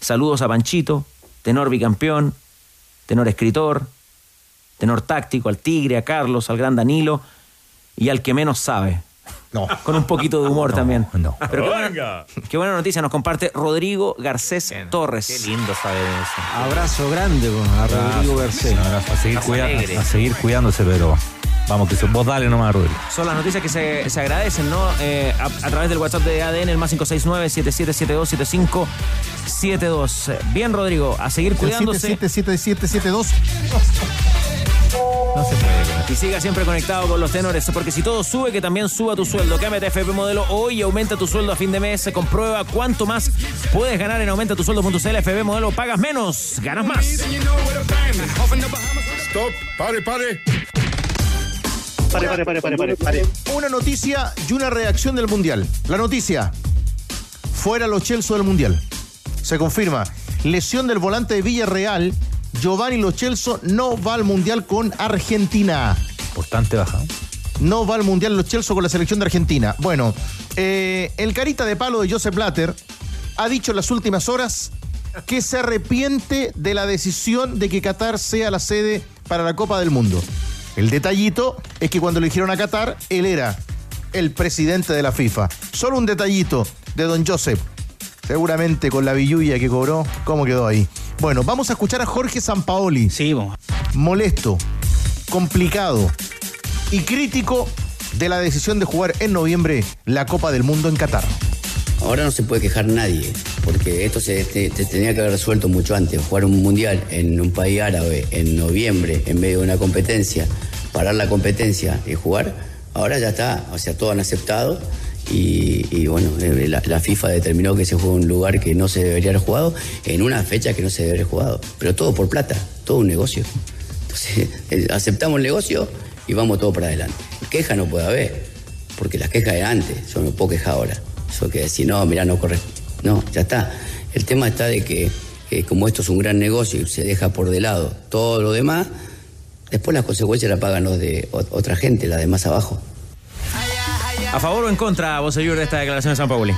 Saludos a Panchito, tenor bicampeón, tenor escritor, tenor táctico, al Tigre, a Carlos, al gran Danilo y al que menos sabe. No. Con un poquito de humor también. No. Pero qué buena, qué buena noticia nos comparte Rodrigo Garcés Torres. Qué lindo saber eso. Abrazo grande a Rodrigo Garcés. Un abrazo. A seguir, cuida- a seguir cuidándose, pero vamos, que vos dale nomás, Rodrigo. Son las noticias que se, se agradecen, ¿no? Eh, a, a través del WhatsApp de ADN, el más 569-7772-7572. Bien, Rodrigo, a seguir cuidándose. 777772. No se puede. Y siga siempre conectado con los tenores, porque si todo sube, que también suba tu sueldo. Cámbiate a FP Modelo hoy y aumenta tu sueldo a fin de mes. Comprueba cuánto más puedes ganar en aumentatusueldo.cl. FP Modelo, pagas menos, ganas más. Stop, pare, pare. Pare, pare, pare, pare, pare, pare. Una noticia y una reacción del Mundial. La noticia, fuera los Chelsea del Mundial. Se confirma, lesión del volante de Villarreal, Giovanni Lo Celso no va al Mundial con Argentina. Importante baja. No va al Mundial Los Chelsea con la selección de Argentina. Bueno, eh, el carita de palo de Joseph Blatter ha dicho en las últimas horas que se arrepiente de la decisión de que Qatar sea la sede para la Copa del Mundo. El detallito es que cuando le dijeron a Qatar, él era el presidente de la FIFA. Solo un detallito de don Joseph. Seguramente con la billulla que cobró, ¿cómo quedó ahí? Bueno, vamos a escuchar a Jorge Sampaoli. Sí, vamos. Molesto, complicado y crítico de la decisión de jugar en noviembre la Copa del Mundo en Qatar. Ahora no se puede quejar nadie, porque esto se, te- te tenía que haber resuelto mucho antes. Jugar un mundial en un país árabe en noviembre, en medio de una competencia, parar la competencia y jugar, ahora ya está, o sea, todos han aceptado. Y, bueno, eh, la, FIFA determinó que se juega en un lugar que no se debería haber jugado, en una fecha que no se debería haber jugado. Pero todo por plata, todo un negocio. Entonces, eh, aceptamos el negocio y vamos todo para adelante. Queja no puede haber, porque las quejas eran antes, yo no puedo quejar ahora. Eso que decir, no, mirá, no corre. No, ya está. El tema está de que, eh, como esto es un gran negocio y se deja por de lado todo lo demás, después las consecuencias las pagan los de ot- otra gente, la de más abajo. ¿A favor o en contra, vos de esta declaración de San Pauli?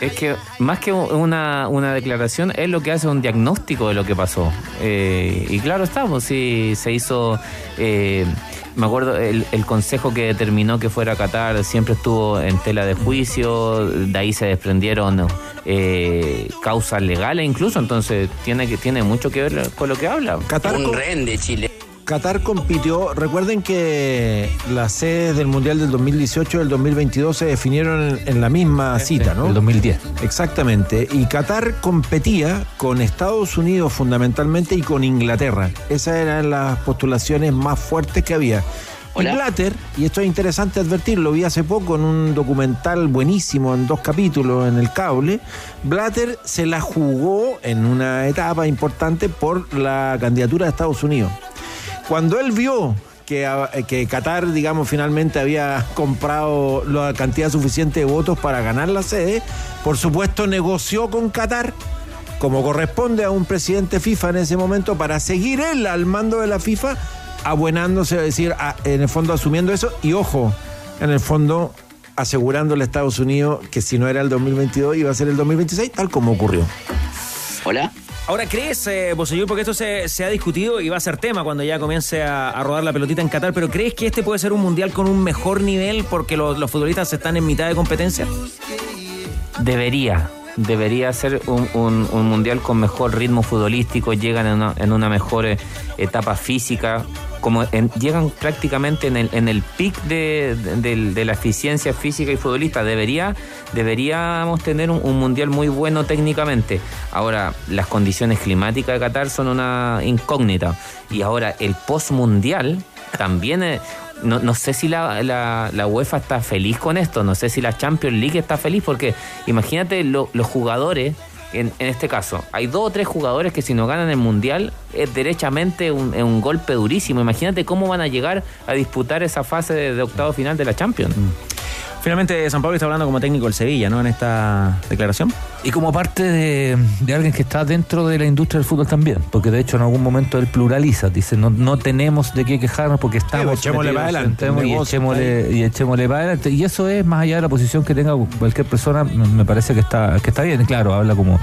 Es que más que una, una declaración, es lo que hace un diagnóstico de lo que pasó. Eh, y claro, estamos, sí, se hizo. eh, me acuerdo, el, el consejo que determinó que fuera a Qatar siempre estuvo en tela de juicio, de ahí se desprendieron eh, causas legales incluso, entonces tiene que tiene mucho que ver con lo que habla. Qatar con- de Chile. Qatar compitió, recuerden que las sedes del Mundial del 2018 y del 2022 se definieron en, en la misma cita, ¿no? El 2010. Exactamente. Y Qatar competía con Estados Unidos fundamentalmente y con Inglaterra. Esas eran las postulaciones más fuertes que había. Y Blatter, y esto es interesante advertirlo, vi hace poco en un documental buenísimo en dos capítulos en el cable, Blatter se la jugó en una etapa importante por la candidatura de Estados Unidos. Cuando él vio que, a- que Qatar, digamos, finalmente había comprado la cantidad suficiente de votos para ganar la sede, por supuesto negoció con Qatar, como corresponde a un presidente FIFA en ese momento, para seguir él al mando de la FIFA, abuenándose, es decir, en el fondo asumiendo eso, y ojo, en el fondo asegurándole a Estados Unidos que si no era el 2022 iba a ser el 2026, tal como ocurrió. Hola. Ahora, ¿crees, eh, Bosellur, porque esto se, se ha discutido y va a ser tema cuando ya comience a, rodar la pelotita en Qatar, pero ¿crees que este puede ser un mundial con un mejor nivel porque los, futbolistas están en mitad de competencia? Debería, debería ser un, un- un mundial con mejor ritmo futbolístico, llegan en una, en una mejor eh, etapa física, como llegan prácticamente en el, en el pic de, de- de la eficiencia física y futbolista. Debería, deberíamos tener un, un mundial muy bueno técnicamente. Ahora, las condiciones climáticas de Qatar son una incógnita. Y ahora, el post-mundial también... eh, no, no sé si la, la- la UEFA está feliz con esto, no sé si la Champions League está feliz, porque imagínate lo- los jugadores, en, este caso, hay dos o tres jugadores que si no ganan el Mundial es derechamente un, un golpe durísimo. Imagínate cómo van a llegar a disputar esa fase de, de octavo final de la Champions. Finalmente, San Pablo está hablando como técnico del Sevilla, ¿no? En esta declaración. Y como parte de, de alguien que está dentro de la industria del fútbol también, porque de hecho en algún momento él pluraliza, dice, no, no tenemos de qué quejarnos porque estamos... pues, echémosle para adelante, y echémosle, y echémosle para adelante. Y eso es más allá de la posición que tenga cualquier persona, me parece que está, que está bien. Claro, habla como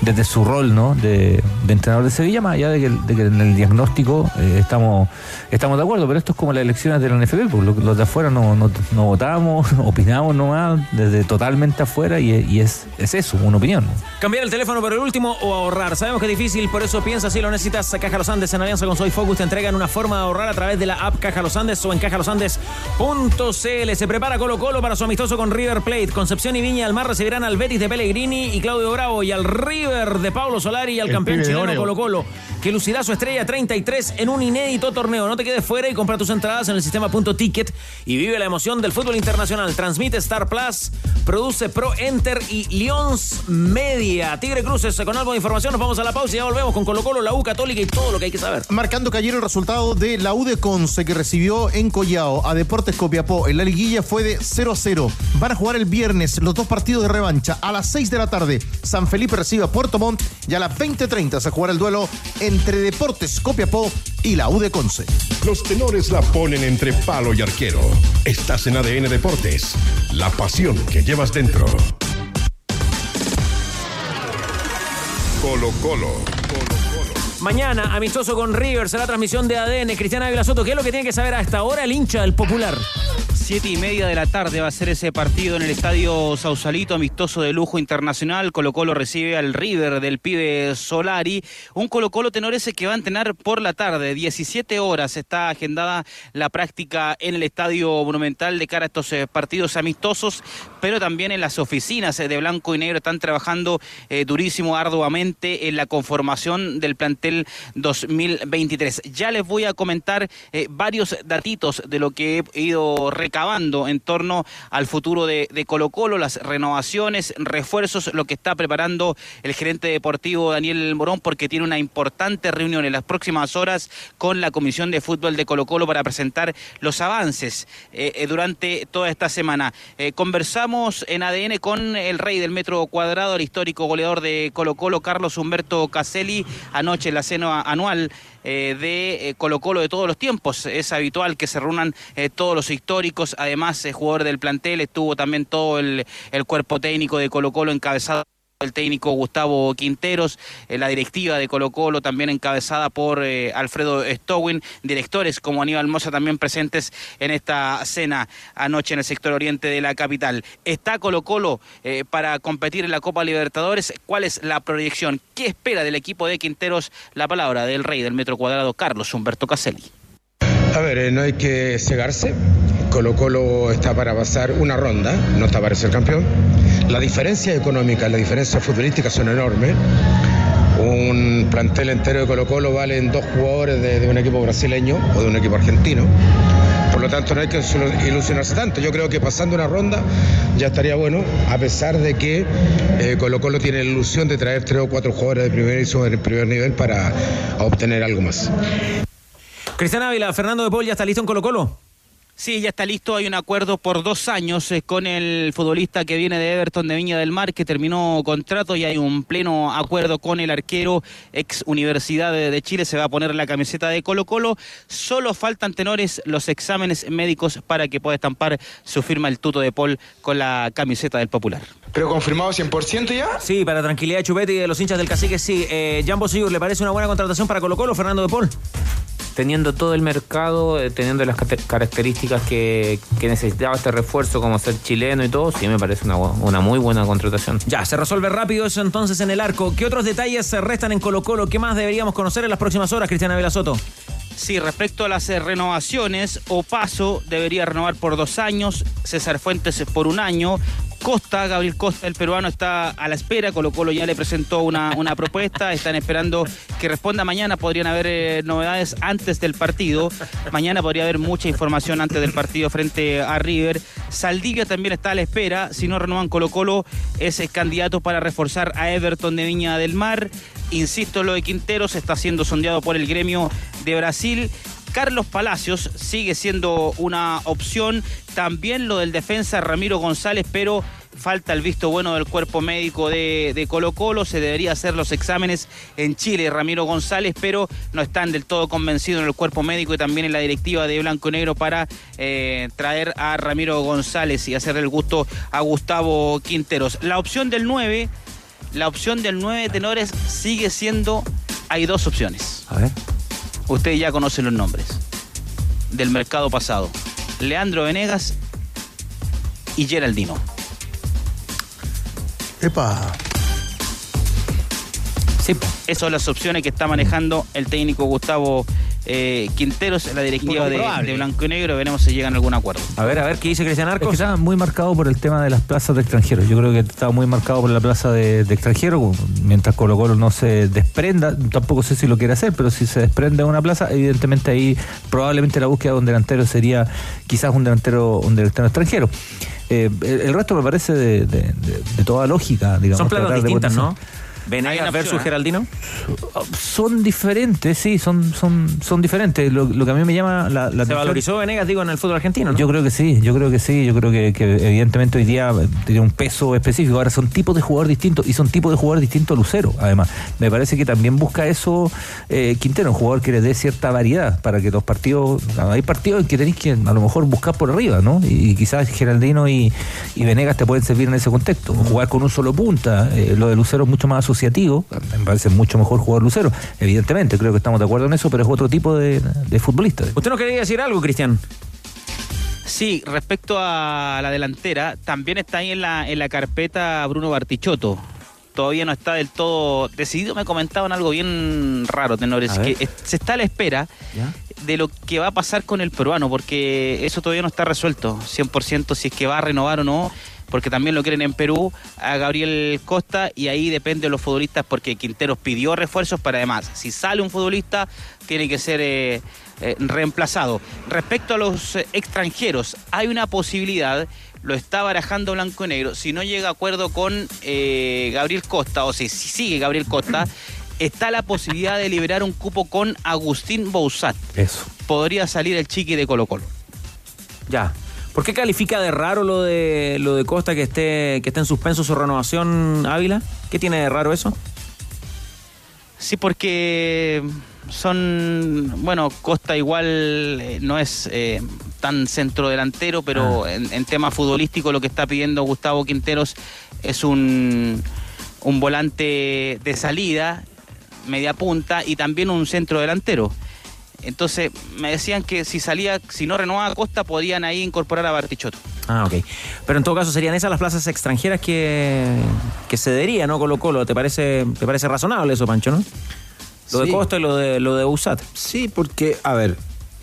desde su rol ¿no? de, de entrenador de Sevilla, más allá de que, de que en el diagnóstico eh, estamos, estamos de acuerdo, pero esto es como las elecciones de la NFP, porque los, de afuera no, no, no votamos, opinamos nomás, desde totalmente afuera, y, y es, es eso, una opinión. Cambiar el teléfono por el último o ahorrar. Sabemos que es difícil, por eso piensa si lo necesitas. Caja Los Andes en alianza con Soy Focus te entregan una forma de ahorrar a través de la app Caja Los Andes o en cajalosandes.cl. Se prepara Colo Colo para su amistoso con River Plate. Concepción y Viña del Mar recibirán al Betis de Pellegrini y Claudio Bravo y al River de Pablo Solari y al El campeón chileno. Colo Colo, que su estrella 33 en un inédito torneo. No te quedes fuera y compra tus entradas en el sistema punto ticket y vive la emoción del fútbol internacional. Transmite Star Plus, produce Pro Enter y Lions Media. Tigre Cruces, con algo de información, nos vamos a la pausa y ya volvemos con Colo Colo, la U Católica y todo lo que hay que saber. Marcando que el resultado de la U de Conce que recibió en Collao a Deportes Copiapó en la liguilla fue de 0-0. Van a jugar el viernes los dos partidos de revancha. A las 6 de la tarde, San Felipe recibe a Puerto Montt y a las 20.30 se jugará el duelo entre Deportes Copiapó y la U de Conce. Los tenores la ponen entre palo y arquero. Estás en ADN Deportes. La pasión que llevas dentro. Colo Colo. Mañana, amistoso con River, será transmisión de ADN. Cristiana Ávila ¿qué es lo que tiene que saber hasta ahora el hincha del popular? Siete y media de la tarde va a ser ese partido en el estadio Sausalito, amistoso de lujo internacional. Colo Colo recibe al River del pibe Solari. Un Colo Colo tenor ese que va a entrenar por la tarde. 17 horas está agendada la práctica en el estadio monumental de cara a estos eh, partidos amistosos, pero también en las oficinas eh, de blanco y negro están trabajando eh, durísimo, arduamente en la conformación del plantel 2023. Ya les voy a comentar eh, varios datitos de lo que he ido recabando en torno al futuro de, Colo Colo, las renovaciones, refuerzos, lo que está preparando el gerente deportivo Daniel Morón, porque tiene una importante reunión en las próximas horas con la Comisión de Fútbol de Colo Colo para presentar los avances eh, eh, durante toda esta semana. Conversamos en ADN con el rey del metro cuadrado, el histórico goleador de Colo Colo, Carlos Humberto Caselli, anoche en la cena anual eh, de eh, Colo Colo de todos los tiempos. Es habitual que se reúnan eh, todos los históricos, además el jugador del plantel, estuvo también todo el, el cuerpo técnico de Colo Colo encabezado el técnico Gustavo Quinteros, eh, la directiva de Colo Colo también encabezada por eh, Alfredo Stowin, directores como Aníbal Mosa también presentes en esta cena anoche en el sector oriente de la capital. ¿Está Colo Colo eh, para competir en la Copa Libertadores? ¿Cuál es la proyección? ¿Qué espera del equipo de Quinteros? La palabra del rey del metro cuadrado, Carlos Humberto Caselli. A ver, no hay que cegarse. Colo Colo está para pasar una ronda, no está para ser campeón. La diferencia económica, la diferencia futbolística son enormes. Un plantel entero de Colo Colo valen dos jugadores de, de un equipo brasileño o de un equipo argentino. Por lo tanto, no hay que ilusionarse tanto. Yo creo que pasando una ronda ya estaría bueno, a pesar de que eh, Colo Colo tiene la ilusión de traer tres o cuatro jugadores de primer primer nivel para obtener algo más. Cristian Ávila, Fernando de Paul ya está listo en Colo Colo. Sí, ya está listo. Hay un acuerdo por dos años eh, con el futbolista que viene de Everton de Viña del Mar, que terminó contrato y hay un pleno acuerdo con el arquero ex Universidad de, de Chile. Se va a poner la camiseta de Colo Colo. Solo faltan tenores los exámenes médicos para que pueda estampar su firma el tuto de Paul con la camiseta del Popular. ¿Pero confirmado 100% ya? Sí, para tranquilidad de Chupete y de los hinchas del cacique, sí. Eh, Jambo Sigur, ¿le parece una buena contratación para Colo Colo, Fernando de Paul? Teniendo todo el mercado, eh, teniendo las características que, que necesitaba este refuerzo, como ser chileno y todo, sí me parece una, una muy buena contratación. Ya, se resuelve rápido eso entonces en el arco. ¿Qué otros detalles se restan en Colo Colo? ¿Qué más deberíamos conocer en las próximas horas, Cristiana Vela Soto? Sí, respecto a las eh, renovaciones, Opaso debería renovar por dos años, César Fuentes por un año, Costa, Gabriel Costa, el peruano, está a la espera, Colo Colo ya le presentó una, una propuesta, están esperando que responda. Mañana, podrían haber eh, novedades antes del partido, mañana podría haber mucha información antes del partido frente a River, Saldivia también está a la espera, si no renuevan Colo Colo es el candidato para reforzar a Everton de Viña del Mar, insisto, lo de Quinteros está siendo sondeado por el gremio de Brasil. Carlos Palacios sigue siendo una opción. También lo del defensa Ramiro González, pero falta el visto bueno del cuerpo médico de, Colo Colo. Se debería hacer los exámenes en Chile, Ramiro González, pero no están del todo convencidos en el cuerpo médico y también en la directiva de Blanco y Negro para eh, traer a Ramiro González y hacerle el gusto a Gustavo Quinteros. La opción del 9, la opción del 9 tenores sigue siendo, hay dos opciones. A ver. Ustedes ya conocen los nombres del mercado pasado. Leandro Venegas y Geraldino. Epa. Sí. Esas son las opciones que está manejando el técnico Gustavo eh, Quinteros, la directiva de, Blanco y Negro. Veremos si llegan a algún acuerdo. A ver, a ver, ¿qué dice Cristian Es Arcos? que está muy marcado por el tema de las plazas de extranjeros. Yo creo que está muy marcado por la plaza de, de extranjeros. Mientras Colo Colo no se desprenda, tampoco sé si lo quiere hacer, pero si se desprende de una plaza, evidentemente ahí probablemente la búsqueda de un delantero sería quizás un delantero, un delantero extranjero. Eh, el, el resto me parece de, de- de- de toda lógica, digamos. Son planos de distintas, ¿no? Venegas versus ¿eh? Geraldino. Son diferentes, sí, son, son, son diferentes. Lo, lo que a mí me llama la, la Se atención- valorizó Venegas, digo, en el fútbol argentino, ¿no? Yo creo que sí, yo creo que sí, yo creo que, que evidentemente hoy día tiene un peso específico. Ahora son tipos de jugador distintos y son tipos de jugador distintos a Lucero, además. Me parece que también busca eso eh, Quintero, un jugador que le dé cierta variedad para que los partidos, hay partidos en que tenéis que a lo mejor buscar por arriba, ¿no? Y, quizás Geraldino y, y Venegas te pueden servir en ese contexto. O Jugar con un solo punta, eh, lo de Lucero es mucho más asociativo, me parece mucho mejor jugador Lucero, evidentemente, creo que estamos de acuerdo en eso, pero es otro tipo de, de futbolista. ¿Usted no quería decir algo, Cristian? Sí, respecto a la delantera, también está ahí en la, en la carpeta Bruno Bartichotto. Todavía no está del todo decidido. Me comentaban algo bien raro, tenores, que es- se está a la espera ¿Ya? de lo que va a pasar con el peruano, porque eso todavía no está resuelto, 100% si es que va a renovar o no, porque también lo quieren en Perú, a Gabriel Costa, y ahí depende de los futbolistas, porque Quinteros pidió refuerzos, pero además, si sale un futbolista, tiene que ser eh, eh, reemplazado. Respecto a los eh, extranjeros, hay una posibilidad, lo está barajando Blanco y Negro, si no llega a acuerdo con eh, Gabriel Costa, o si, si sigue Gabriel Costa, está la posibilidad de liberar un cupo con Agustín Bouzat. Eso. Podría salir el chiqui de Colo Colo. Ya. ¿Por qué califica de raro lo de lo de Costa que esté que esté en suspenso su renovación Ávila? ¿Qué tiene de raro eso? Sí, porque son, bueno, Costa igual eh, no es eh, tan centrodelantero, pero Ah. en, en tema futbolístico lo que está pidiendo Gustavo Quinteros es un, un volante de salida, media punta y también un centro delantero. Entonces me decían que si salía, si no renovaba Costa, podían ahí incorporar a Bartichotto. Ah, ok. Pero en todo caso serían esas las plazas extranjeras que, que cedería, ¿no? Colo Colo. ¿Te parece, ¿Te parece razonable eso, Pancho, no? Lo de. Costa y lo de, lo de Usat. Sí, porque, a ver,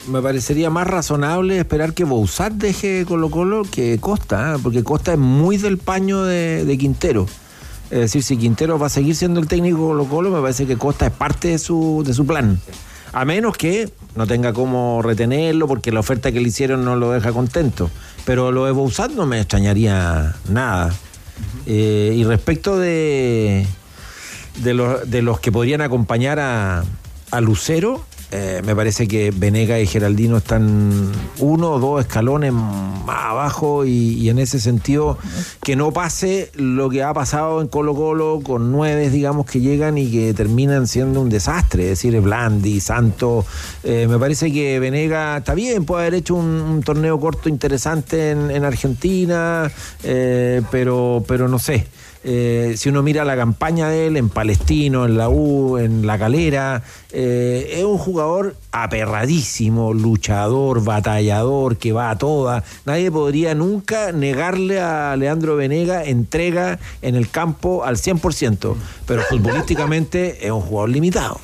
me parecería más razonable esperar que Bouzat deje Colo Colo que Costa, ¿eh? porque Costa es muy del paño de, de Quintero. Es decir, si Quintero va a seguir siendo el técnico de Colo Colo, me parece que Costa es parte de su, de su plan. A menos que no tenga cómo retenerlo, porque la oferta que le hicieron no lo deja contento. Pero lo de Bouzat no me extrañaría nada. Eh, y respecto de, de, los, de los que podrían acompañar a, a Lucero, eh, me parece que Venega y Geraldino están uno o dos escalones más abajo y, en ese sentido que no pase lo que ha pasado en Colo Colo con nueve, digamos, que llegan y que terminan siendo un desastre, es decir, Blandi, Santos. eh, me parece que Venega está bien, puede haber hecho un, torneo corto interesante en, en Argentina, eh, pero, pero no sé. Eh, si uno mira la campaña de él en Palestino, en la U, en La Calera, eh, es un jugador aperradísimo, luchador, batallador, que va a todas. Nadie podría nunca negarle a Leandro Venega entrega en el campo al 100%, pero futbolísticamente es un jugador limitado.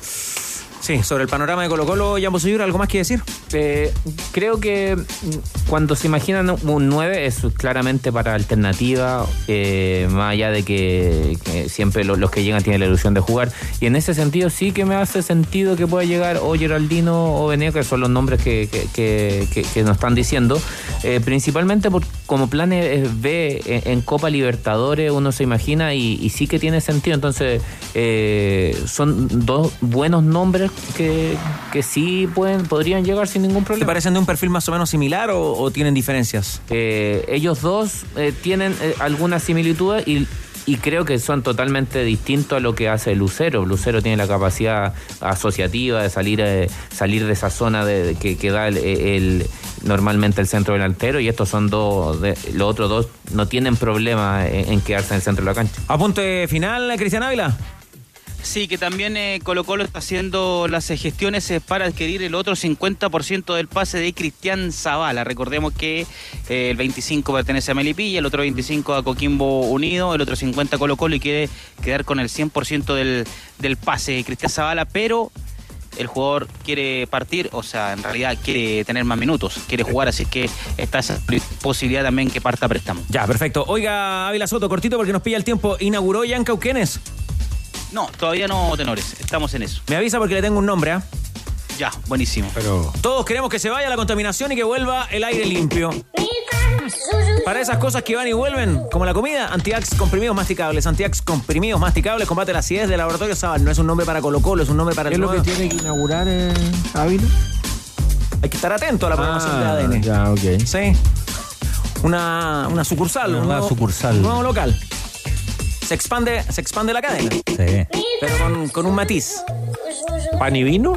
Sí, sobre el panorama de Colo Colo, Jambo ¿algo más que decir? Eh, creo que mm, cuando se imaginan un 9 es claramente para alternativa, eh, más allá de que, que siempre lo- los que llegan tienen la ilusión de jugar. Y en ese sentido sí que me hace sentido que pueda llegar o Geraldino o Venega, que son los nombres que, que- nos están diciendo. Eh, principalmente por, como plan eh, B en, en Copa Libertadores uno se imagina y, y sí que tiene sentido. Entonces eh, son dos buenos nombres que, que sí pueden, podrían llegar sin ningún ¿Te problema. parecen de un perfil más o menos similar o, o tienen diferencias? Eh, ellos dos eh, tienen eh, algunas similitudes y, y creo que son totalmente distintos a lo que hace Lucero. Lucero tiene la capacidad asociativa de salir, eh, salir de esa zona de, de que, que da el, el- normalmente el centro delantero y estos son dos, de- los otros dos no tienen problema en, en quedarse en el centro de la cancha. Apunte final, Cristian Ávila. Sí, que también eh, Colo Colo está haciendo las eh, gestiones eh, para adquirir el otro 50% del pase de Cristian Zavala. Recordemos que eh, el 25 pertenece a Melipilla, el otro 25 a Coquimbo Unido, el otro 50 a Colo Colo y quiere quedar con el 100% del, del pase de Cristian Zavala, pero el jugador quiere partir, o sea, en realidad quiere tener más minutos, quiere jugar, así que está esa posibilidad también que parta préstamo. Ya, perfecto. Oiga, Ávila Soto, cortito porque nos pilla el tiempo. ¿Inauguró Jan Cauquenes? No, todavía no, tenores, estamos en eso. Me avisa porque le tengo un nombre, ¿ah? Ya, buenísimo. Pero Todos queremos que se vaya la contaminación y que vuelva el aire limpio. Para esas cosas que van y vuelven, como la comida, Antiax comprimidos masticables. Antiax comprimidos masticables combate la acidez del laboratorio Sabal. No es un nombre para Colo Colo, es un nombre para ¿qué el es lo que tiene que inaugurar eh, Ávila? Hay que estar atento a la programación de ADN. Ah, Ya, ok. Sí. Una, una sucursal. Una un nuevo- sucursal. Un nuevo local. Se expande, se expande la cadena, Sí. pero con, con un matiz. ¿Pan y vino?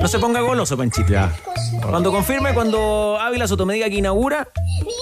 No se ponga goloso, Panchito. Cuando confirme, cuando Ávila Soto me diga que inaugura,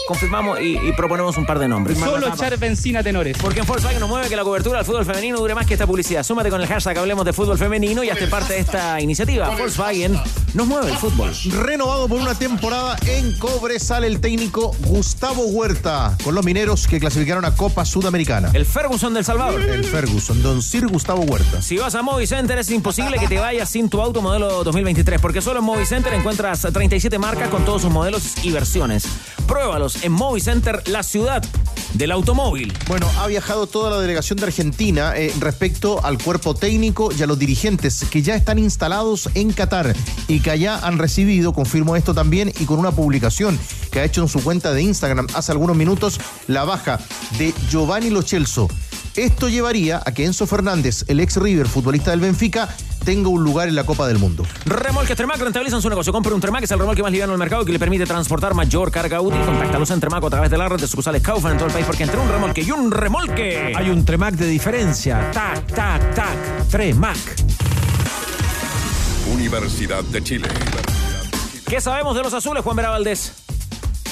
confirmamos y, y proponemos un par de nombres. Solo echar benzina, tenores. Porque en Volkswagen nos mueve que la cobertura del fútbol femenino dure más que esta publicidad. Súmate con el hashtag Hablemos de Fútbol Femenino y hazte parte de esta iniciativa. Volkswagen nos mueve el fútbol. Renovado por una temporada en Cobre sale el técnico Gustavo Huerta con los mineros que clasificaron a Copa Sudamericana. El Ferguson del Salvador. El Ferguson, Don Sir Gustavo Huerta. Si vas a Movicenter es imposible que te vayas sin tu auto modelo 2023, porque solo en Movicenter encuentras 37 marcas con todos sus modelos y versiones. Pruébalos en Movicenter, la ciudad del automóvil. Bueno, ha viajado toda la delegación de Argentina eh, respecto al cuerpo técnico y a los dirigentes que ya están instalados en Qatar y que allá han recibido, confirmo esto también, y con una publicación que ha hecho en su cuenta de Instagram hace algunos minutos, la baja de Giovanni Lo Celso. Esto llevaría a que Enzo Fernández, el ex River, futbolista del Benfica, tenga un lugar en la Copa del Mundo. Remolques Tremac rentabilizan su negocio. Compra un Tremac, es el remolque más liviano del mercado y que le permite transportar mayor carga útil. Contáctalos en Tremac a través de la red de sucursales Kaufman en todo el país, porque entre un remolque y un remolque Hay un Tremac de diferencia. Tac, tac, tac. Tremac. Universidad de Chile. ¿Qué sabemos de los azules, Juan Vera Valdés?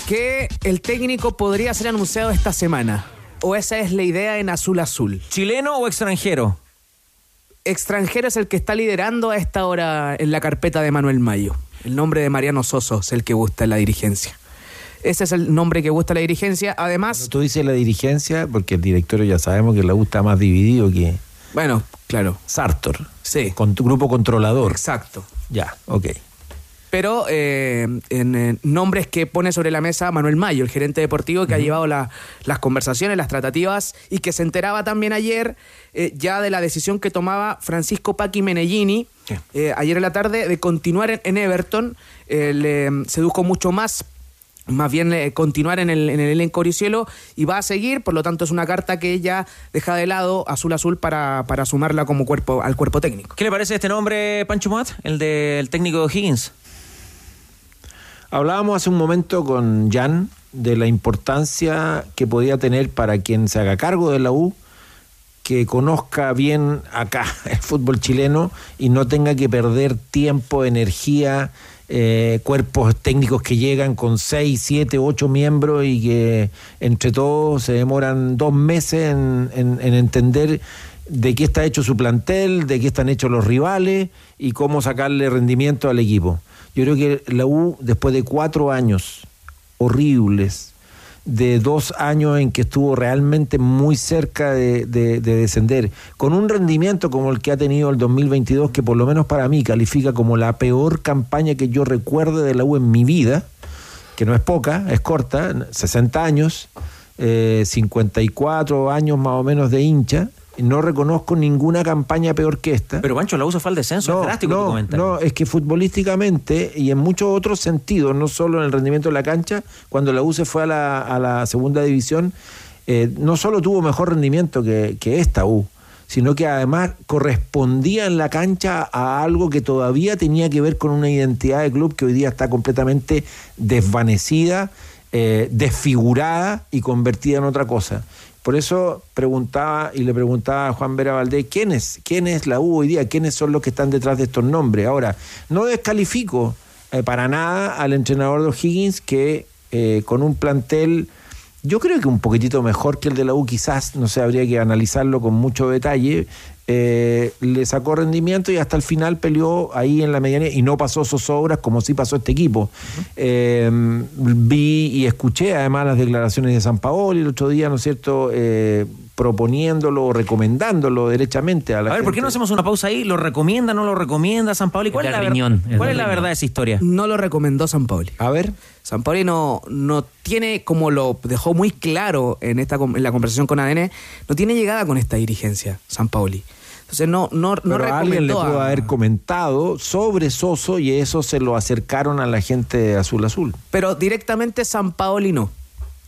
Que el técnico podría ser anunciado esta semana. O esa es la idea en Azul Azul. ¿Chileno o extranjero? Extranjero es el que está liderando a esta hora en la carpeta de Manuel Mayo. El nombre de Mariano Soso es el que gusta en la dirigencia. Ese es el nombre que gusta la dirigencia. Además. Tú dices la dirigencia, porque el directorio ya sabemos que la U está más dividido que. Bueno, claro. Sartor. Sí. Con tu grupo controlador. Exacto. Ya, ok. Pero eh, en eh, nombres que pone sobre la mesa Manuel Mayo, el gerente deportivo que ha llevado la- las conversaciones, las tratativas y que se enteraba también ayer eh, ya de la decisión que tomaba Francisco Paqui Menellini ayer en la tarde de continuar en, en Everton. Le sedujo mucho más más bien eh, continuar en el, en el elenco Oricielo y va a seguir, por lo tanto es una carta que ella deja de lado azul azul para, para sumarla como cuerpo al cuerpo técnico. ¿Qué le parece este nombre, Pancho Mat? El del técnico Higgins. Hablábamos hace un momento con Jan de la importancia que podía tener para quien se haga cargo de la U que conozca bien acá el fútbol chileno y no tenga que perder tiempo, energía, eh, cuerpos técnicos que llegan con seis, siete, ocho miembros y que entre todos se demoran dos meses en- en entender de qué está hecho su plantel, de qué están hechos los rivales y cómo sacarle rendimiento al equipo. Yo creo que la U, después de cuatro años horribles, de dos años en que estuvo realmente muy cerca de, de- de descender, con un rendimiento como el que ha tenido el 2022, que por lo menos para mí califica como la peor campaña que yo recuerde de la U en mi vida, que no es poca, es corta, 60 años, eh, 54 años más o menos de hincha. No reconozco ninguna campaña peor que esta. Pero Pancho, la U se fue al descenso, es drástico tu no, comentario. no, es que futbolísticamente y en muchos otros sentidos, no solo en el rendimiento de la cancha, cuando la U se fue a la, a la segunda división, eh, no solo tuvo mejor rendimiento que, que esta U, sino que además correspondía en la cancha a algo que todavía tenía que ver con una identidad de club que hoy día está completamente desvanecida, eh, desfigurada y convertida en otra cosa. Por eso preguntaba y le preguntaba a Juan Vera Valdés, ¿quién es? ¿Quién es la U hoy día? ¿Quiénes son los que están detrás de estos nombres? Ahora, no descalifico eh, para nada al entrenador de O'Higgins que eh, con un plantel, yo creo que un poquitito mejor que el de la U, quizás, no sé, habría que analizarlo con mucho detalle, eh, le sacó rendimiento y hasta el final peleó ahí en la medianía y no pasó zozobras como sí pasó este equipo. Eh, vi y escuché además las declaraciones de San Paolo el otro día, ¿no es cierto?, eh, proponiéndolo o recomendándolo derechamente a la A ver, ¿por qué no hacemos una pausa ahí? ¿Lo recomienda, no lo recomienda San Pablo? ¿Y cuál Es la, ver- riñón, cuál es la verdad de esa historia? No lo recomendó San Pauli. A ver. San Pauli no, no tiene, como lo dejó muy claro en, esta, en la conversación con ADN, no tiene llegada con esta dirigencia, San Pauli. Entonces no, no, no Pero alguien le recomendó pudo a- haber comentado sobre Soso y eso se lo acercaron a la gente de Azul Azul. Pero directamente San Paoli no.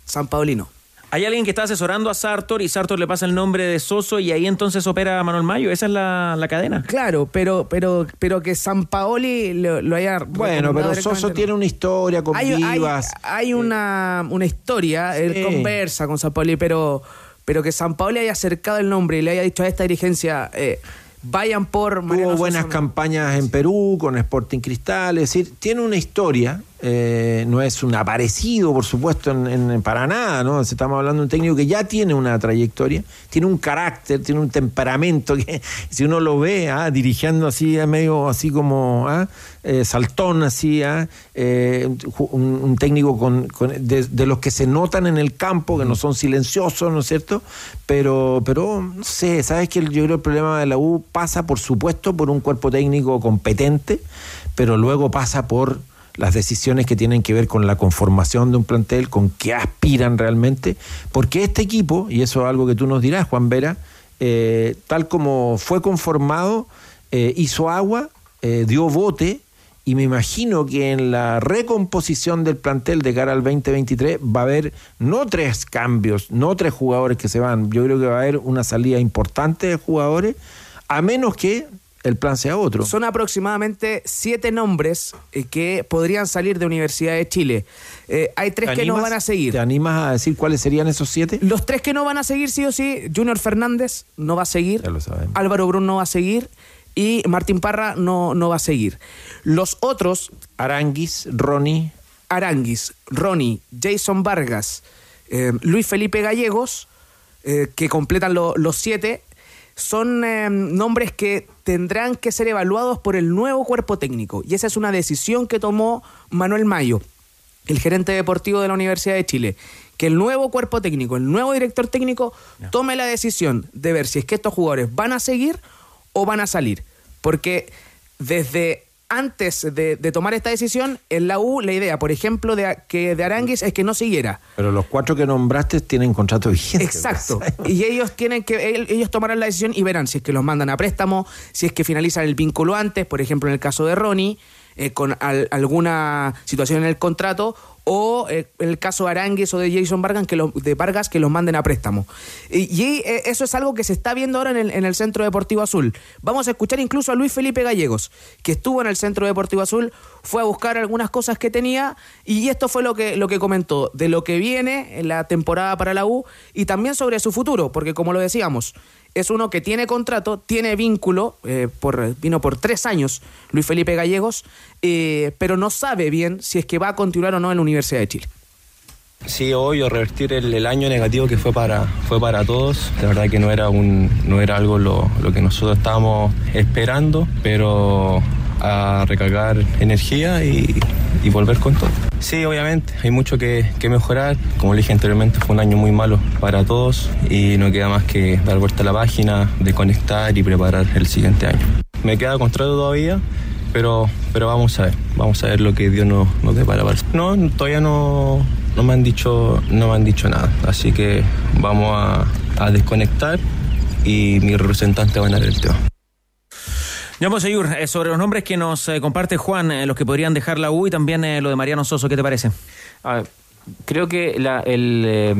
San Paoli no. Hay alguien que está asesorando a Sartor y Sartor le pasa el nombre de Soso y ahí entonces opera Manuel Mayo. Esa es la, la cadena. Claro, pero, pero, pero que San Paoli lo, lo haya. Bueno, pero Soso no. tiene una historia con hay, Vivas. hay una, una historia, él conversa con San Paoli, pero, pero que San Paoli haya acercado el nombre y le haya dicho a esta dirigencia, eh, vayan por Mariano Tuvo buenas campañas en Perú con Sporting Cristal, es decir, tiene una historia, eh, no es un aparecido, por supuesto, en, para nada, ¿no? Estamos hablando de un técnico que ya tiene una trayectoria, tiene un carácter, tiene un temperamento que si uno lo ve ah, dirigiendo así, medio así como ah, eh, saltón, así, ah, eh, un, técnico de los que se notan en el campo, que no son silenciosos, ¿no es cierto? Pero, pero no sé, ¿sabes que Yo creo que el problema de la U pasa, por supuesto, por un cuerpo técnico competente, pero luego pasa por las decisiones que tienen que ver con la conformación de un plantel, con qué aspiran realmente, porque este equipo, y eso es algo que tú nos dirás, Juan Vera, eh, tal como fue conformado, eh, hizo agua, eh, dio bote, y me imagino que en la recomposición del plantel de cara al 2023 va a haber no tres cambios, no tres jugadores que se van, yo creo que va a haber una salida importante de jugadores, a menos que el plan sea otro. Son aproximadamente siete nombres eh, que podrían salir de Universidad de Chile. Eh, hay tres ¿Te que no van a seguir. ¿Te animas a decir cuáles serían esos siete? Los tres que no van a seguir, sí o sí, Junior Fernández no va a seguir, Ya lo sabemos. Álvaro Brun no va a seguir y Martín Parra no, no va a seguir. Los otros... Aranguis, Ronnie. Aranguis, Ronnie, Jason Vargas, eh, Luis Felipe Gallegos, eh, que completan lo- los siete, son eh, nombres que tendrán que ser evaluados por el nuevo cuerpo técnico. Y esa es una decisión que tomó Manuel Mayo, el gerente deportivo de la Universidad de Chile. Que el nuevo cuerpo técnico, el nuevo director técnico, tome la decisión de ver si es que estos jugadores van a seguir o van a salir. Porque desde antes de, de tomar esta decisión, en la U la idea, por ejemplo, de, que de Aranguis es que no siguiera. Pero los cuatro que nombraste tienen contrato vigente. Exacto. Y ellos tienen que, el- ellos tomarán la decisión y verán si es que los mandan a préstamo, si es que finalizan el vínculo antes, por ejemplo en el caso de Ronnie, eh, con al- alguna situación en el contrato, o eh, en el caso de Arangues o de Jason Vargas que, los- de Vargas que los manden a préstamo. Y, y, eh, eso es algo que se está viendo ahora en el, en el Centro Deportivo Azul. Vamos a escuchar incluso a Luis Felipe Gallegos, que estuvo en el Centro Deportivo Azul, fue a buscar algunas cosas que tenía y esto fue lo que, lo que comentó de lo que viene en la temporada para la U y también sobre su futuro, porque como lo decíamos, es uno que tiene contrato, tiene vínculo, eh, por, vino por tres años Luis Felipe Gallegos, eh, pero no sabe bien si es que va a continuar o no en la Universidad de Chile. Sí, obvio, revertir el, año negativo que fue para, fue para todos. De verdad que no era, un, no era algo lo, lo que nosotros estábamos esperando, pero a recargar energía y, volver con todo. Sí, obviamente, hay mucho que, mejorar. Como le dije anteriormente, fue un año muy malo para todos y no queda más que dar vuelta a la página, desconectar y preparar el siguiente año. Me queda contrato todavía, pero, pero vamos a ver, vamos a ver lo que Dios nos, nos depara. para- No, todavía no, no me han dicho, no me han dicho nada, así que vamos a, a desconectar y mi representante va a hablar el tema. Ya, Monseñor, eh, sobre los nombres que nos eh, comparte Juan, eh, los que podrían dejar la U y también lo de Mariano Soso, ¿qué te parece? Ah, creo que la, el, eh,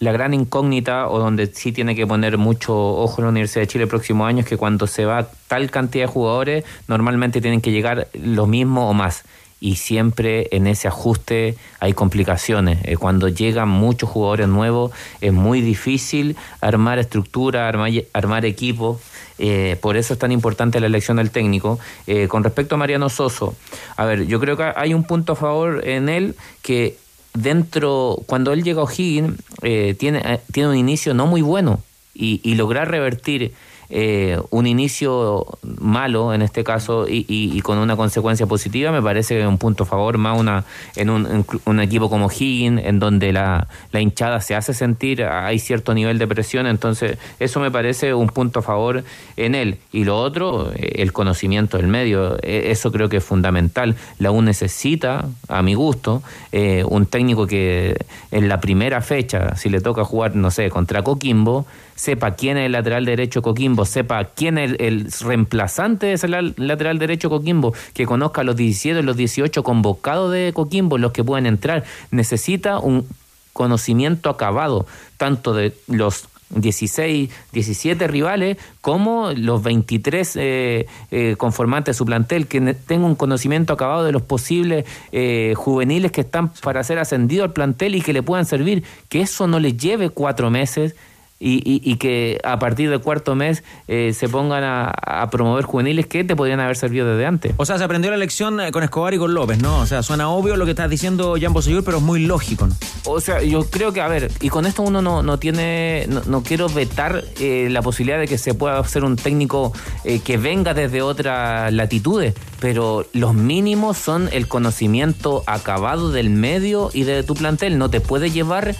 la gran incógnita o donde sí tiene que poner mucho ojo en la Universidad de Chile el próximo año es que cuando se va tal cantidad de jugadores, normalmente tienen que llegar lo mismo o más. Y siempre en ese ajuste hay complicaciones. Cuando llegan muchos jugadores nuevos es muy difícil armar estructura, armar, armar equipo. Eh, por eso es tan importante la elección del técnico. Eh, con respecto a Mariano Soso, a ver, yo creo que hay un punto a favor en él que dentro, cuando él llega a O'Higgins, eh, tiene, eh, tiene un inicio no muy bueno y, y lograr revertir eh, un inicio malo en este caso y, y- y con una consecuencia positiva me parece un punto a favor más una en un, un equipo como Higgins en donde la, la hinchada se hace sentir hay cierto nivel de presión entonces eso me parece un punto a favor en él. Y lo otro eh, el conocimiento del medio eh, eso creo que es fundamental. La U necesita a mi gusto eh, un técnico que en la primera fecha si le toca jugar no sé contra Coquimbo sepa quién es el lateral derecho de Coquimbo, sepa quién es el, reemplazante de ese la- lateral derecho de Coquimbo, que conozca los 17 y los 18 convocados de Coquimbo, los que pueden entrar. Necesita un conocimiento acabado, tanto de los 16, 17 rivales, como los 23 eh, eh, conformantes de su plantel, que tenga un conocimiento acabado de los posibles eh, juveniles que están para ser ascendidos al plantel y que le puedan servir, que eso no les lleve cuatro meses y, y- y que a partir del cuarto mes eh, se pongan a, a promover juveniles que te podrían haber servido desde antes. O sea, se aprendió la lección eh, con Escobar y con López, ¿no? O sea, suena obvio lo que estás diciendo Jan Bosellur, pero es muy lógico, ¿no? O sea, yo creo que, a ver, y con esto uno no, no tiene, no, no quiero vetar eh, la posibilidad de que se pueda hacer un técnico eh, que venga desde otras latitudes, pero los mínimos son el conocimiento acabado del medio y de tu plantel. No te puede llevar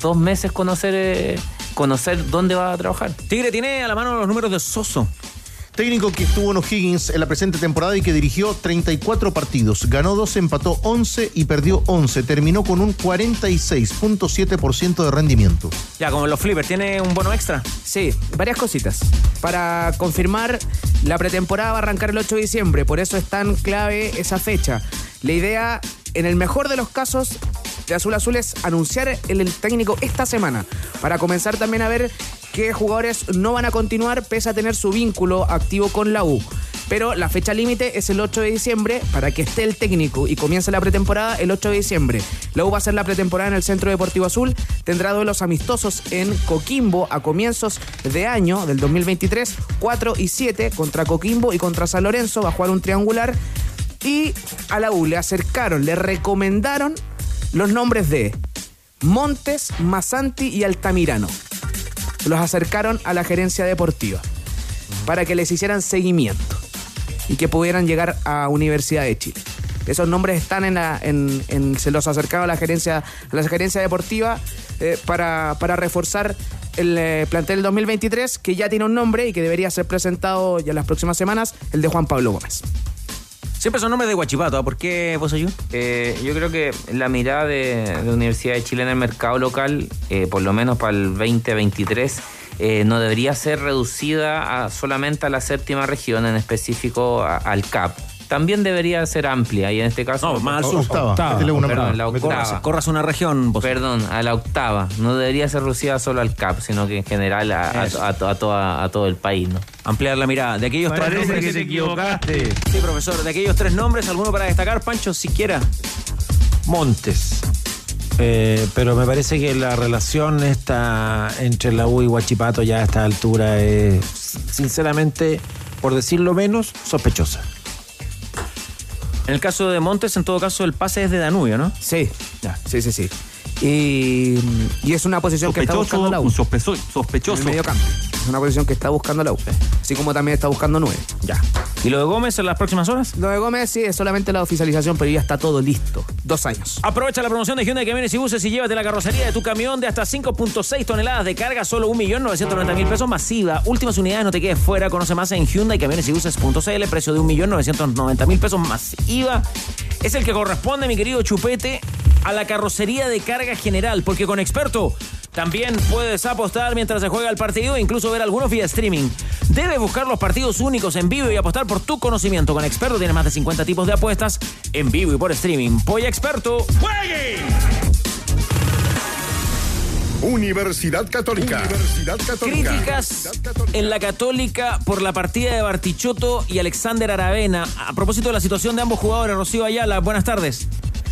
dos meses conocer, conocer dónde va a trabajar. Tigre tiene a la mano los números de Soso. Técnico que estuvo en O'Higgins en la presente temporada y que dirigió 34 partidos. Ganó 12, empató 11 y perdió 11. Terminó con un 46.7% de rendimiento. Ya, como los flippers, ¿tiene un bono extra? Sí, varias cositas. Para confirmar, la pretemporada va a arrancar el 8 de diciembre, por eso es tan clave esa fecha. La idea, en el mejor de los casos, de Azul Azul es anunciar el, técnico esta semana, para comenzar también a ver qué jugadores no van a continuar pese a tener su vínculo activo con la U. Pero la fecha límite es el 8 de diciembre para que esté el técnico y comience la pretemporada el 8 de diciembre. La U va a hacer la pretemporada en el Centro Deportivo Azul. Tendrá duelos amistosos en Coquimbo a comienzos de año del 2023, 4 y 7 contra Coquimbo y contra San Lorenzo. Va a jugar un triangular. Y a la U le acercaron, le recomendaron los nombres de Montes, Masanti y Altamirano. Los acercaron a la gerencia deportiva para que les hicieran seguimiento y que pudieran llegar a Universidad de Chile. Esos nombres están en la, se los acercaron a la gerencia, a la gerencia deportiva eh, para, para reforzar el eh, plantel del 2023, que ya tiene un nombre y que debería ser presentado ya en las próximas semanas, el de Juan Pablo Gómez. Siempre son nombres de Guachipato. ¿ah? ¿Por qué vos yo? Eh, yo creo que la mirada de, de Universidad de Chile en el mercado local, eh, por lo menos para el 2023, eh, no debería ser reducida a solamente a la séptima región, en específico a- al CAP. También debería ser amplia y en este caso... No, más al sur. Octava. Octava. Métele una Perdón, más. la Corras- octava. corras una región. Perdón, a la octava. No debería ser reducida solo al CAP, sino que en general a, a- Eso. a to- a toda- a todo el país. ¿no? Ampliar la mirada. De aquellos tres Parece nombres que te equivocaste. Sí, profesor. De aquellos tres nombres, ¿alguno para destacar, Pancho, siquiera? Montes. Eh, pero me parece que la relación esta entre la U y Huachipato ya a esta altura es, sinceramente, por decirlo menos, sospechosa. En el caso de Montes, en todo caso, el pase es de Danubio, ¿no? Sí, sí, sí, sí. Y, y es una posición que está buscando la U. sospechoso. En el medio campo. Es una posición que está buscando la U. Así como también está buscando nueve. Ya. ¿Y lo de Gómez en las próximas horas? Lo de Gómez sí es solamente la oficialización, pero ya está todo listo. Dos años. Aprovecha la promoción de Hyundai Camiones y Buses y llévate la carrocería de tu camión de hasta 5.6 toneladas de carga, solo 1.990.000 pesos masiva. Últimas unidades, no te quedes fuera. Conoce más en Hyundai Camiones y Buses.cl. Precio de 1.990.000 pesos masiva. Es el que corresponde, mi querido Chupete, a la carrocería de carga general. Porque con Experto también puedes apostar mientras se juega el partido e incluso ver algunos vía streaming. Debes buscar los partidos únicos en vivo y apostar por tu conocimiento. Con Experto tienes más de 50 tipos de apuestas en vivo y por streaming. Polla Experto. ¡Juegue! Universidad Católica. Universidad Católica. Críticas en la Católica por la partida de Bartichotto y Alexander Aravena. A propósito de la situación de ambos jugadores, Rocío Ayala, buenas tardes.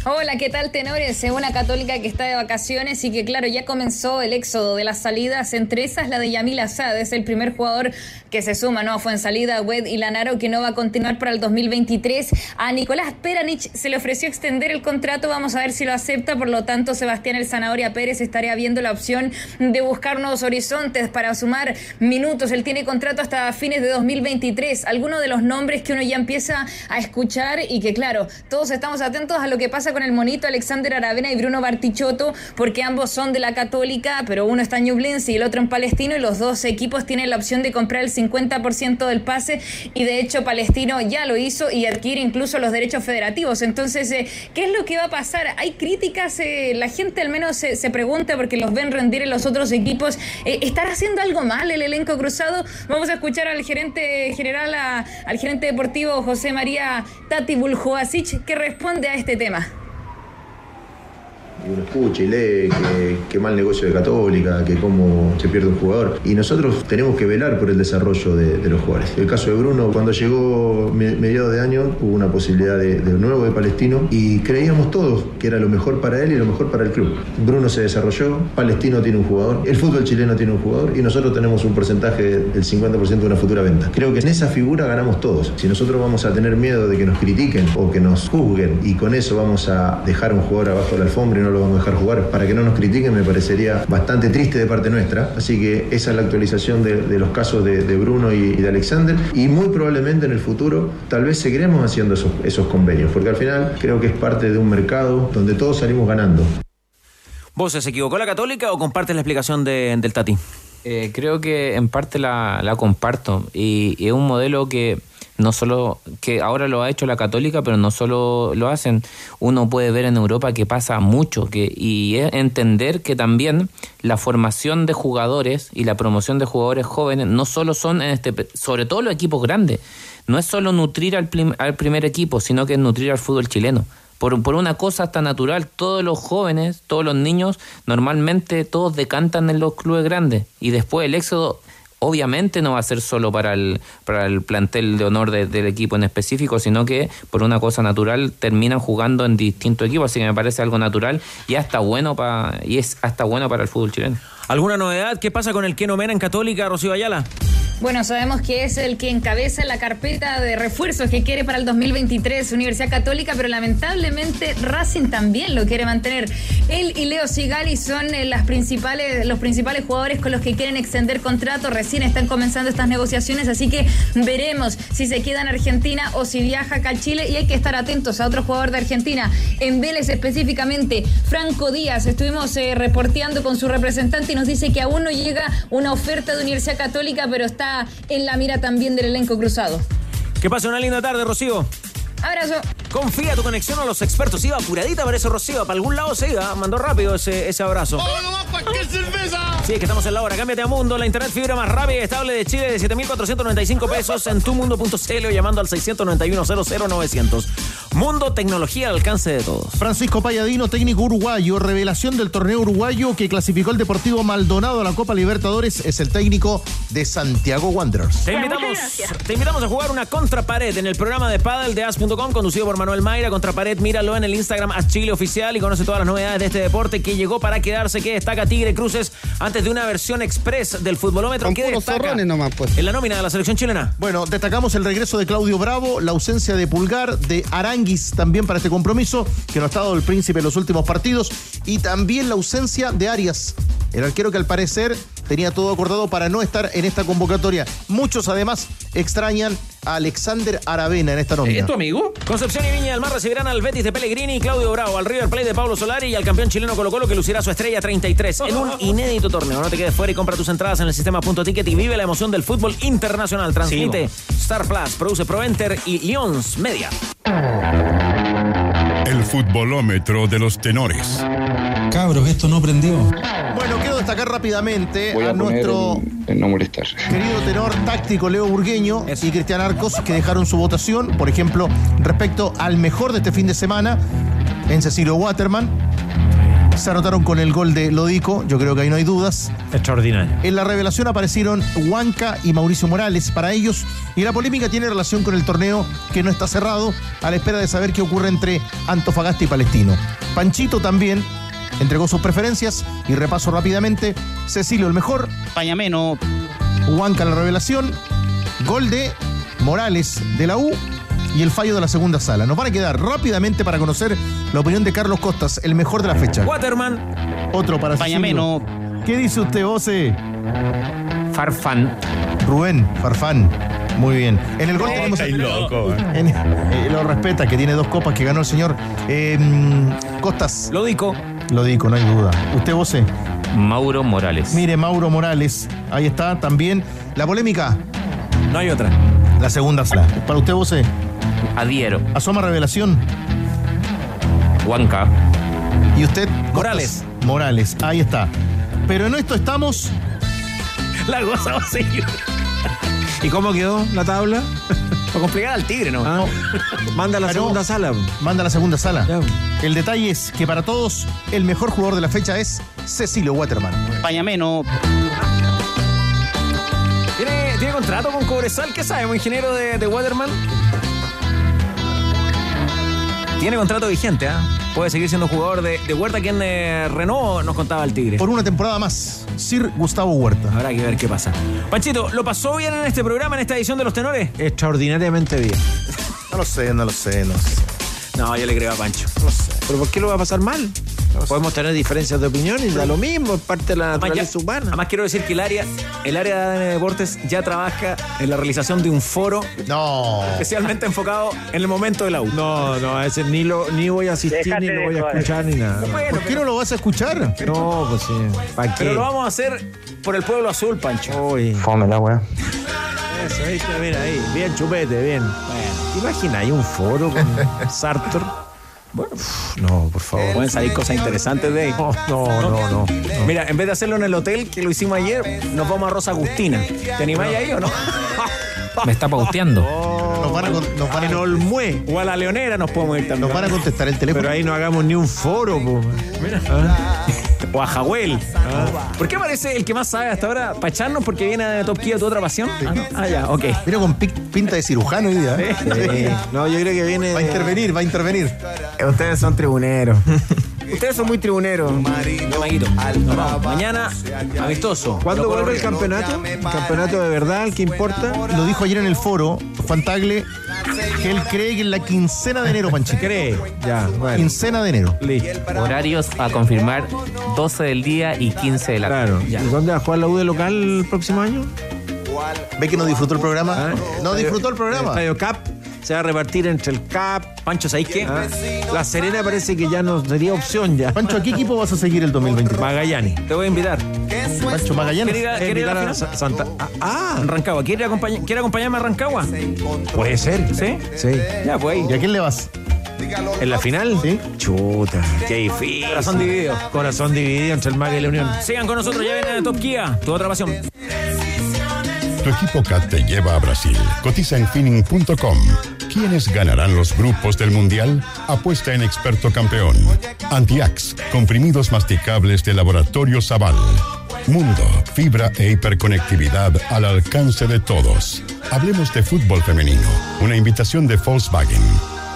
Hola, ¿qué tal, tenores? Es una católica que está de vacaciones y que, claro, ya comenzó el éxodo de las salidas, entre esas la de Yamil Asad, es el primer jugador que se suma, ¿no? Fue en salida Wed y Lanaro, que no va a continuar para el 2023. A Nicolás Peranich se le ofreció extender el contrato, vamos a ver si lo acepta, por lo tanto, Sebastián El Zanahoria Pérez estaría viendo la opción de buscar nuevos horizontes para sumar minutos. Él tiene contrato hasta fines de 2023. Algunos de los nombres que uno ya empieza a escuchar y que, claro, todos estamos atentos a lo que pasa con el monito Alexander Aravena y Bruno Bartichotto, porque ambos son de la Católica, pero uno está en Ñublense y el otro en Palestino, y los dos equipos tienen la opción de comprar el 50% del pase, y de hecho Palestino ya lo hizo y adquiere incluso los derechos federativos. Entonces, eh, ¿qué es lo que va a pasar? Hay críticas, eh, la gente al menos se, pregunta porque los ven rendir en los otros equipos. Eh, ¿Estará haciendo algo mal el elenco cruzado? Vamos a escuchar al gerente general, al gerente deportivo José María Tati Buljoasic, que responde a este tema. Y uno escucha y lee que, mal negocio de Católica, que cómo se pierde un jugador. Y nosotros tenemos que velar por el desarrollo de, los jugadores. El caso de Bruno, cuando llegó me- mediados de año, hubo una posibilidad de, de nuevo de Palestino y creíamos todos que era lo mejor para él y lo mejor para el club. Bruno se desarrolló, Palestino tiene un jugador, el fútbol chileno tiene un jugador y nosotros tenemos un porcentaje del 50% de una futura venta. Creo que en esa figura ganamos todos. Si nosotros vamos a tener miedo de que nos critiquen o que nos juzguen y con eso vamos a dejar un jugador abajo de la alfombra y no lo vamos a dejar jugar para que no nos critiquen, me parecería bastante triste de parte nuestra. Así que esa es la actualización de, los casos de, Bruno y, de Alexander. Y muy probablemente en el futuro tal vez seguiremos haciendo esos, esos convenios, porque al final creo que es parte de un mercado donde todos salimos ganando. ¿Vos se equivocó la Católica o compartes la explicación de- del Tati? Eh, creo que en parte la, la comparto. Y, es un modelo que no solo que ahora lo ha hecho la católica pero no solo lo hacen. Uno puede ver en Europa que pasa mucho que y es entender que también la formación de jugadores y la promoción de jugadores jóvenes no solo son en este sobre todo los equipos grandes. No es solo nutrir al, al primer equipo sino que es nutrir al fútbol chileno por, por una cosa hasta natural, todos los jóvenes, todos los niños, normalmente todos decantan en los clubes grandes y después el éxodo obviamente no va a ser solo para el, para el plantel de honor de- del equipo en específico, sino que por una cosa natural terminan jugando en distintos equipos, así que me parece algo natural y hasta bueno para y es hasta bueno para el fútbol chileno. ¿Alguna novedad? ¿Qué pasa con el Keno Mena en Católica, Rocío Ayala? Bueno, sabemos que es el que encabeza la carpeta de refuerzos que quiere para el 2023 Universidad Católica, pero lamentablemente Racing también lo quiere mantener. Él y Leo Sigali son eh, las principales, los principales jugadores con los que quieren extender contrato. Recién están comenzando estas negociaciones, así que veremos si se queda en Argentina o si viaja acá a Chile. Y hay que estar atentos a otro jugador de Argentina, en Vélez específicamente, Franco Díaz. Estuvimos eh, reporteando con su representante y nos dice que aún no llega una oferta de Universidad Católica, pero está en la mira también del elenco cruzado. Que pase una linda tarde, Rocío. Abrazo. Confía tu conexión a los expertos. Iba apuradita para eso, Rocío. Para algún lado se iba. Mandó rápido ese, ese abrazo. Sí, es que estamos en la hora. Cámbiate a Mundo, la internet fibra más rápida y estable de Chile de 7,495 pesos en tumundo.cl o llamando al 691-00900. Mundo, tecnología al alcance de todos. Francisco Payadino, técnico uruguayo, revelación del torneo uruguayo que clasificó el Deportivo Maldonado a la Copa Libertadores, es el técnico de Santiago Wanderers. Te invitamos, te invitamos a jugar una contrapared en el programa de paddle de as.com conducido por Manuel Mayra. Contrapared, míralo en el Instagram As Chile Oficial y conoce todas las novedades de este deporte que llegó para quedarse, que destaca Tigre Cruces antes de una versión express del futbolómetro. Con ¿Qué destaca nomás, pues. en la nómina de la selección chilena? Bueno, destacamos el regreso de Claudio Bravo, la ausencia de Pulgar, de Aranguis también para este compromiso, que no ha estado el príncipe en los últimos partidos, y también la ausencia de Arias, el arquero que al parecer tenía todo acordado para no estar en esta convocatoria. Muchos además extrañan a Alexander Aravena en esta nómina. amigo? Concepción y Viña del Mar recibirán al Betis de Pellegrini y Claudio Bravo, al River Plate de Pablo Solari y al campeón chileno Colo Colo que lucirá su estrella 33 en un inédito torneo. No te quedes fuera y compra tus entradas en el sistema punto ticket y vive la emoción del fútbol internacional. Transmite Star Plus, produce ProEnter y Lions Media. El futbolómetro de los tenores. Cabros, esto no prendió. Destacar rápidamente Voy a, nuestro en, en no molestar. querido tenor táctico Leo Burgueño y Cristian Arcos que dejaron su votación, por ejemplo, respecto al mejor de este fin de semana en Cecilio Waterman. Se anotaron con el gol de Lodico, yo creo que ahí no hay dudas. Extraordinario. En la revelación aparecieron Huanca y Mauricio Morales para ellos y la polémica tiene relación con el torneo que no está cerrado a la espera de saber qué ocurre entre Antofagasta y Palestino. Panchito también entregó sus preferencias y repaso rápidamente. Cecilio el mejor, Pañameno, Huanca la revelación, gol de Morales de la U y el fallo de la segunda sala. Nos van a quedar rápidamente para conocer la opinión de Carlos Costas, el mejor de la fecha. Waterman. Otro para Pañameno. ¿Qué dice usted, Ose? Farfán. Rubén, Farfán. Muy bien. En el gol tenemos. Estáis loco, eh. En- eh, lo respeta, que tiene dos copas que ganó el señor eh, Costas. Lo dico. Lo digo, no hay duda. ¿Usted, Vose? Mauro Morales. Mire, Mauro Morales. Ahí está también. La polémica. No hay otra. La segunda sala. Para usted, Vose. Adhiero. Asoma revelación. Huanca. ¿Y usted? Costas? Morales. Morales. Ahí está. Pero en esto estamos. La goza va a seguir. ¿Y cómo quedó la tabla? Complicar al tigre, ¿no? Ah, manda a la no. segunda sala. Manda a la segunda sala. Ya. El detalle es que para todos, el mejor jugador de la fecha es Cecilio Waterman. Pañameno, ¿Tiene, ¿Tiene contrato con Cobresal? ¿Qué sabemos, ingeniero de, de Waterman? Tiene contrato vigente, ¿ah? Puede seguir siendo jugador de, de Huerta, quien eh, renovó, nos contaba el Tigre. Por una temporada más, Sir Gustavo Huerta. Habrá que ver qué pasa. Panchito, ¿lo pasó bien en este programa, en esta edición de Los Tenores? Extraordinariamente bien. No lo sé, no lo sé, no sé. No, yo le creo a Pancho. No lo sé. ¿Pero por qué lo va a pasar mal? Podemos tener diferencias de opinión y da lo mismo, es parte de la Además, naturaleza ya- humana. además quiero decir que el área, el área de ADN Deportes ya trabaja en la realización de un foro No. especialmente enfocado en el momento de la U. No, no, a ese ni, lo, ni voy a asistir, ni lo voy a escuchar, ni nada. Bueno, ¿Por qué pero, no lo vas a escuchar? No, pues sí. ¿Para qué? pero lo vamos a hacer por el pueblo azul, Pancho. Uy, Fome la weá. eso, ahí está, mira, ahí. Bien, chupete, bien. ¿Te imaginas ahí un foro con Sartre? Bueno, uf, no, por favor. Pueden salir cosas interesantes de ahí. No, no, no, no. Mira, en vez de hacerlo en el hotel que lo hicimos ayer, nos vamos a Rosa Agustina. ¿Te animáis ahí o no? Me está pauteando. Nos van a, nos van a- En Olmué. O a la Leonera nos podemos ir también. nos van a contestar el teléfono. Pero ahí no hagamos ni un foro, po. Ah. O a Jahuel. ¿Por qué aparece el que más sabe hasta ahora? ¿Para echarnos porque viene de Top Gear tu otra pasión? Ah, no. Ah, ya, ok. Vino con pi- pinta de cirujano hoy día. ¿eh? Sí. No, yo creo que viene. Va a intervenir, va a intervenir. Ustedes son tribuneros. Ustedes son muy tribuneros. Ya, Maguito. Nos vamos. Mañana, amistoso. ¿Cuándo vuelve el campeonato? ¿El campeonato de verdad, el que importa? Lo dijo ayer en el foro Juan Tagle que él cree que en la quincena de enero, Panchito. Cree. Ya, bueno. Quincena de enero. Horarios a confirmar 12 del día y 15 de la tarde. Claro. ¿Y dónde va a jugar la U de local el próximo año? ¿Ve que no disfrutó el programa? Ah, No disfrutó el programa. Estadio Cap. Se va a repartir entre el Cap. Pancho, ¿sabéis qué? Ah, La Serena parece que ya no sería opción ya. Pancho, ¿a qué equipo vas a seguir el 2023? Magallanes. Te voy a invitar. Pancho Magallanes. ¿Quiere ir a- quiere ir a la final? Santa. Ah, ah, Rancagua. ¿Quiere, acompañar- ¿Quiere acompañarme a Rancagua? puede ser. ¿Sí? Sí. Ya, pues ahí. ¿Y a quién le vas? ¿En la final? Sí. Chuta, qué difícil. Corazón dividido. Corazón dividido entre el Maga y la Unión. Sigan con nosotros, ya viene Top Kia, tu otra pasión. Tu equipo CAT te lleva a Brasil. Cotiza en finning.com. ¿Quiénes ganarán los grupos del Mundial? Apuesta en experto campeón. Antiax, comprimidos masticables de Laboratorio Zaval. Mundo, fibra e hiperconectividad al alcance de todos. Hablemos de fútbol femenino. Una invitación de Volkswagen.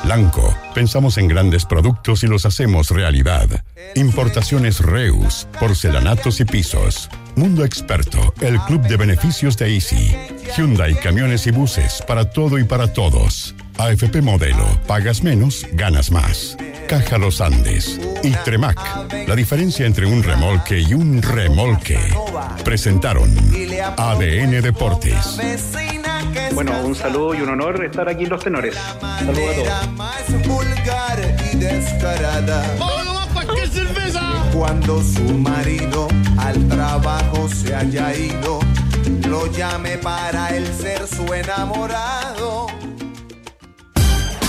Blanco, pensamos en grandes productos y los hacemos realidad. Importaciones Reus, porcelanatos y pisos. Mundo Experto, el club de beneficios de Easy. Hyundai, camiones y buses, para todo y para todos. AFP Modelo, pagas menos, ganas más. Caja Los Andes y Tremac, la diferencia entre un remolque y un remolque. Presentaron ADN Deportes. Bueno, un saludo y un honor estar aquí en Los Tenores. Saludos a todos. Cuando su marido al trabajo se haya ido, lo llame para él ser su enamorado.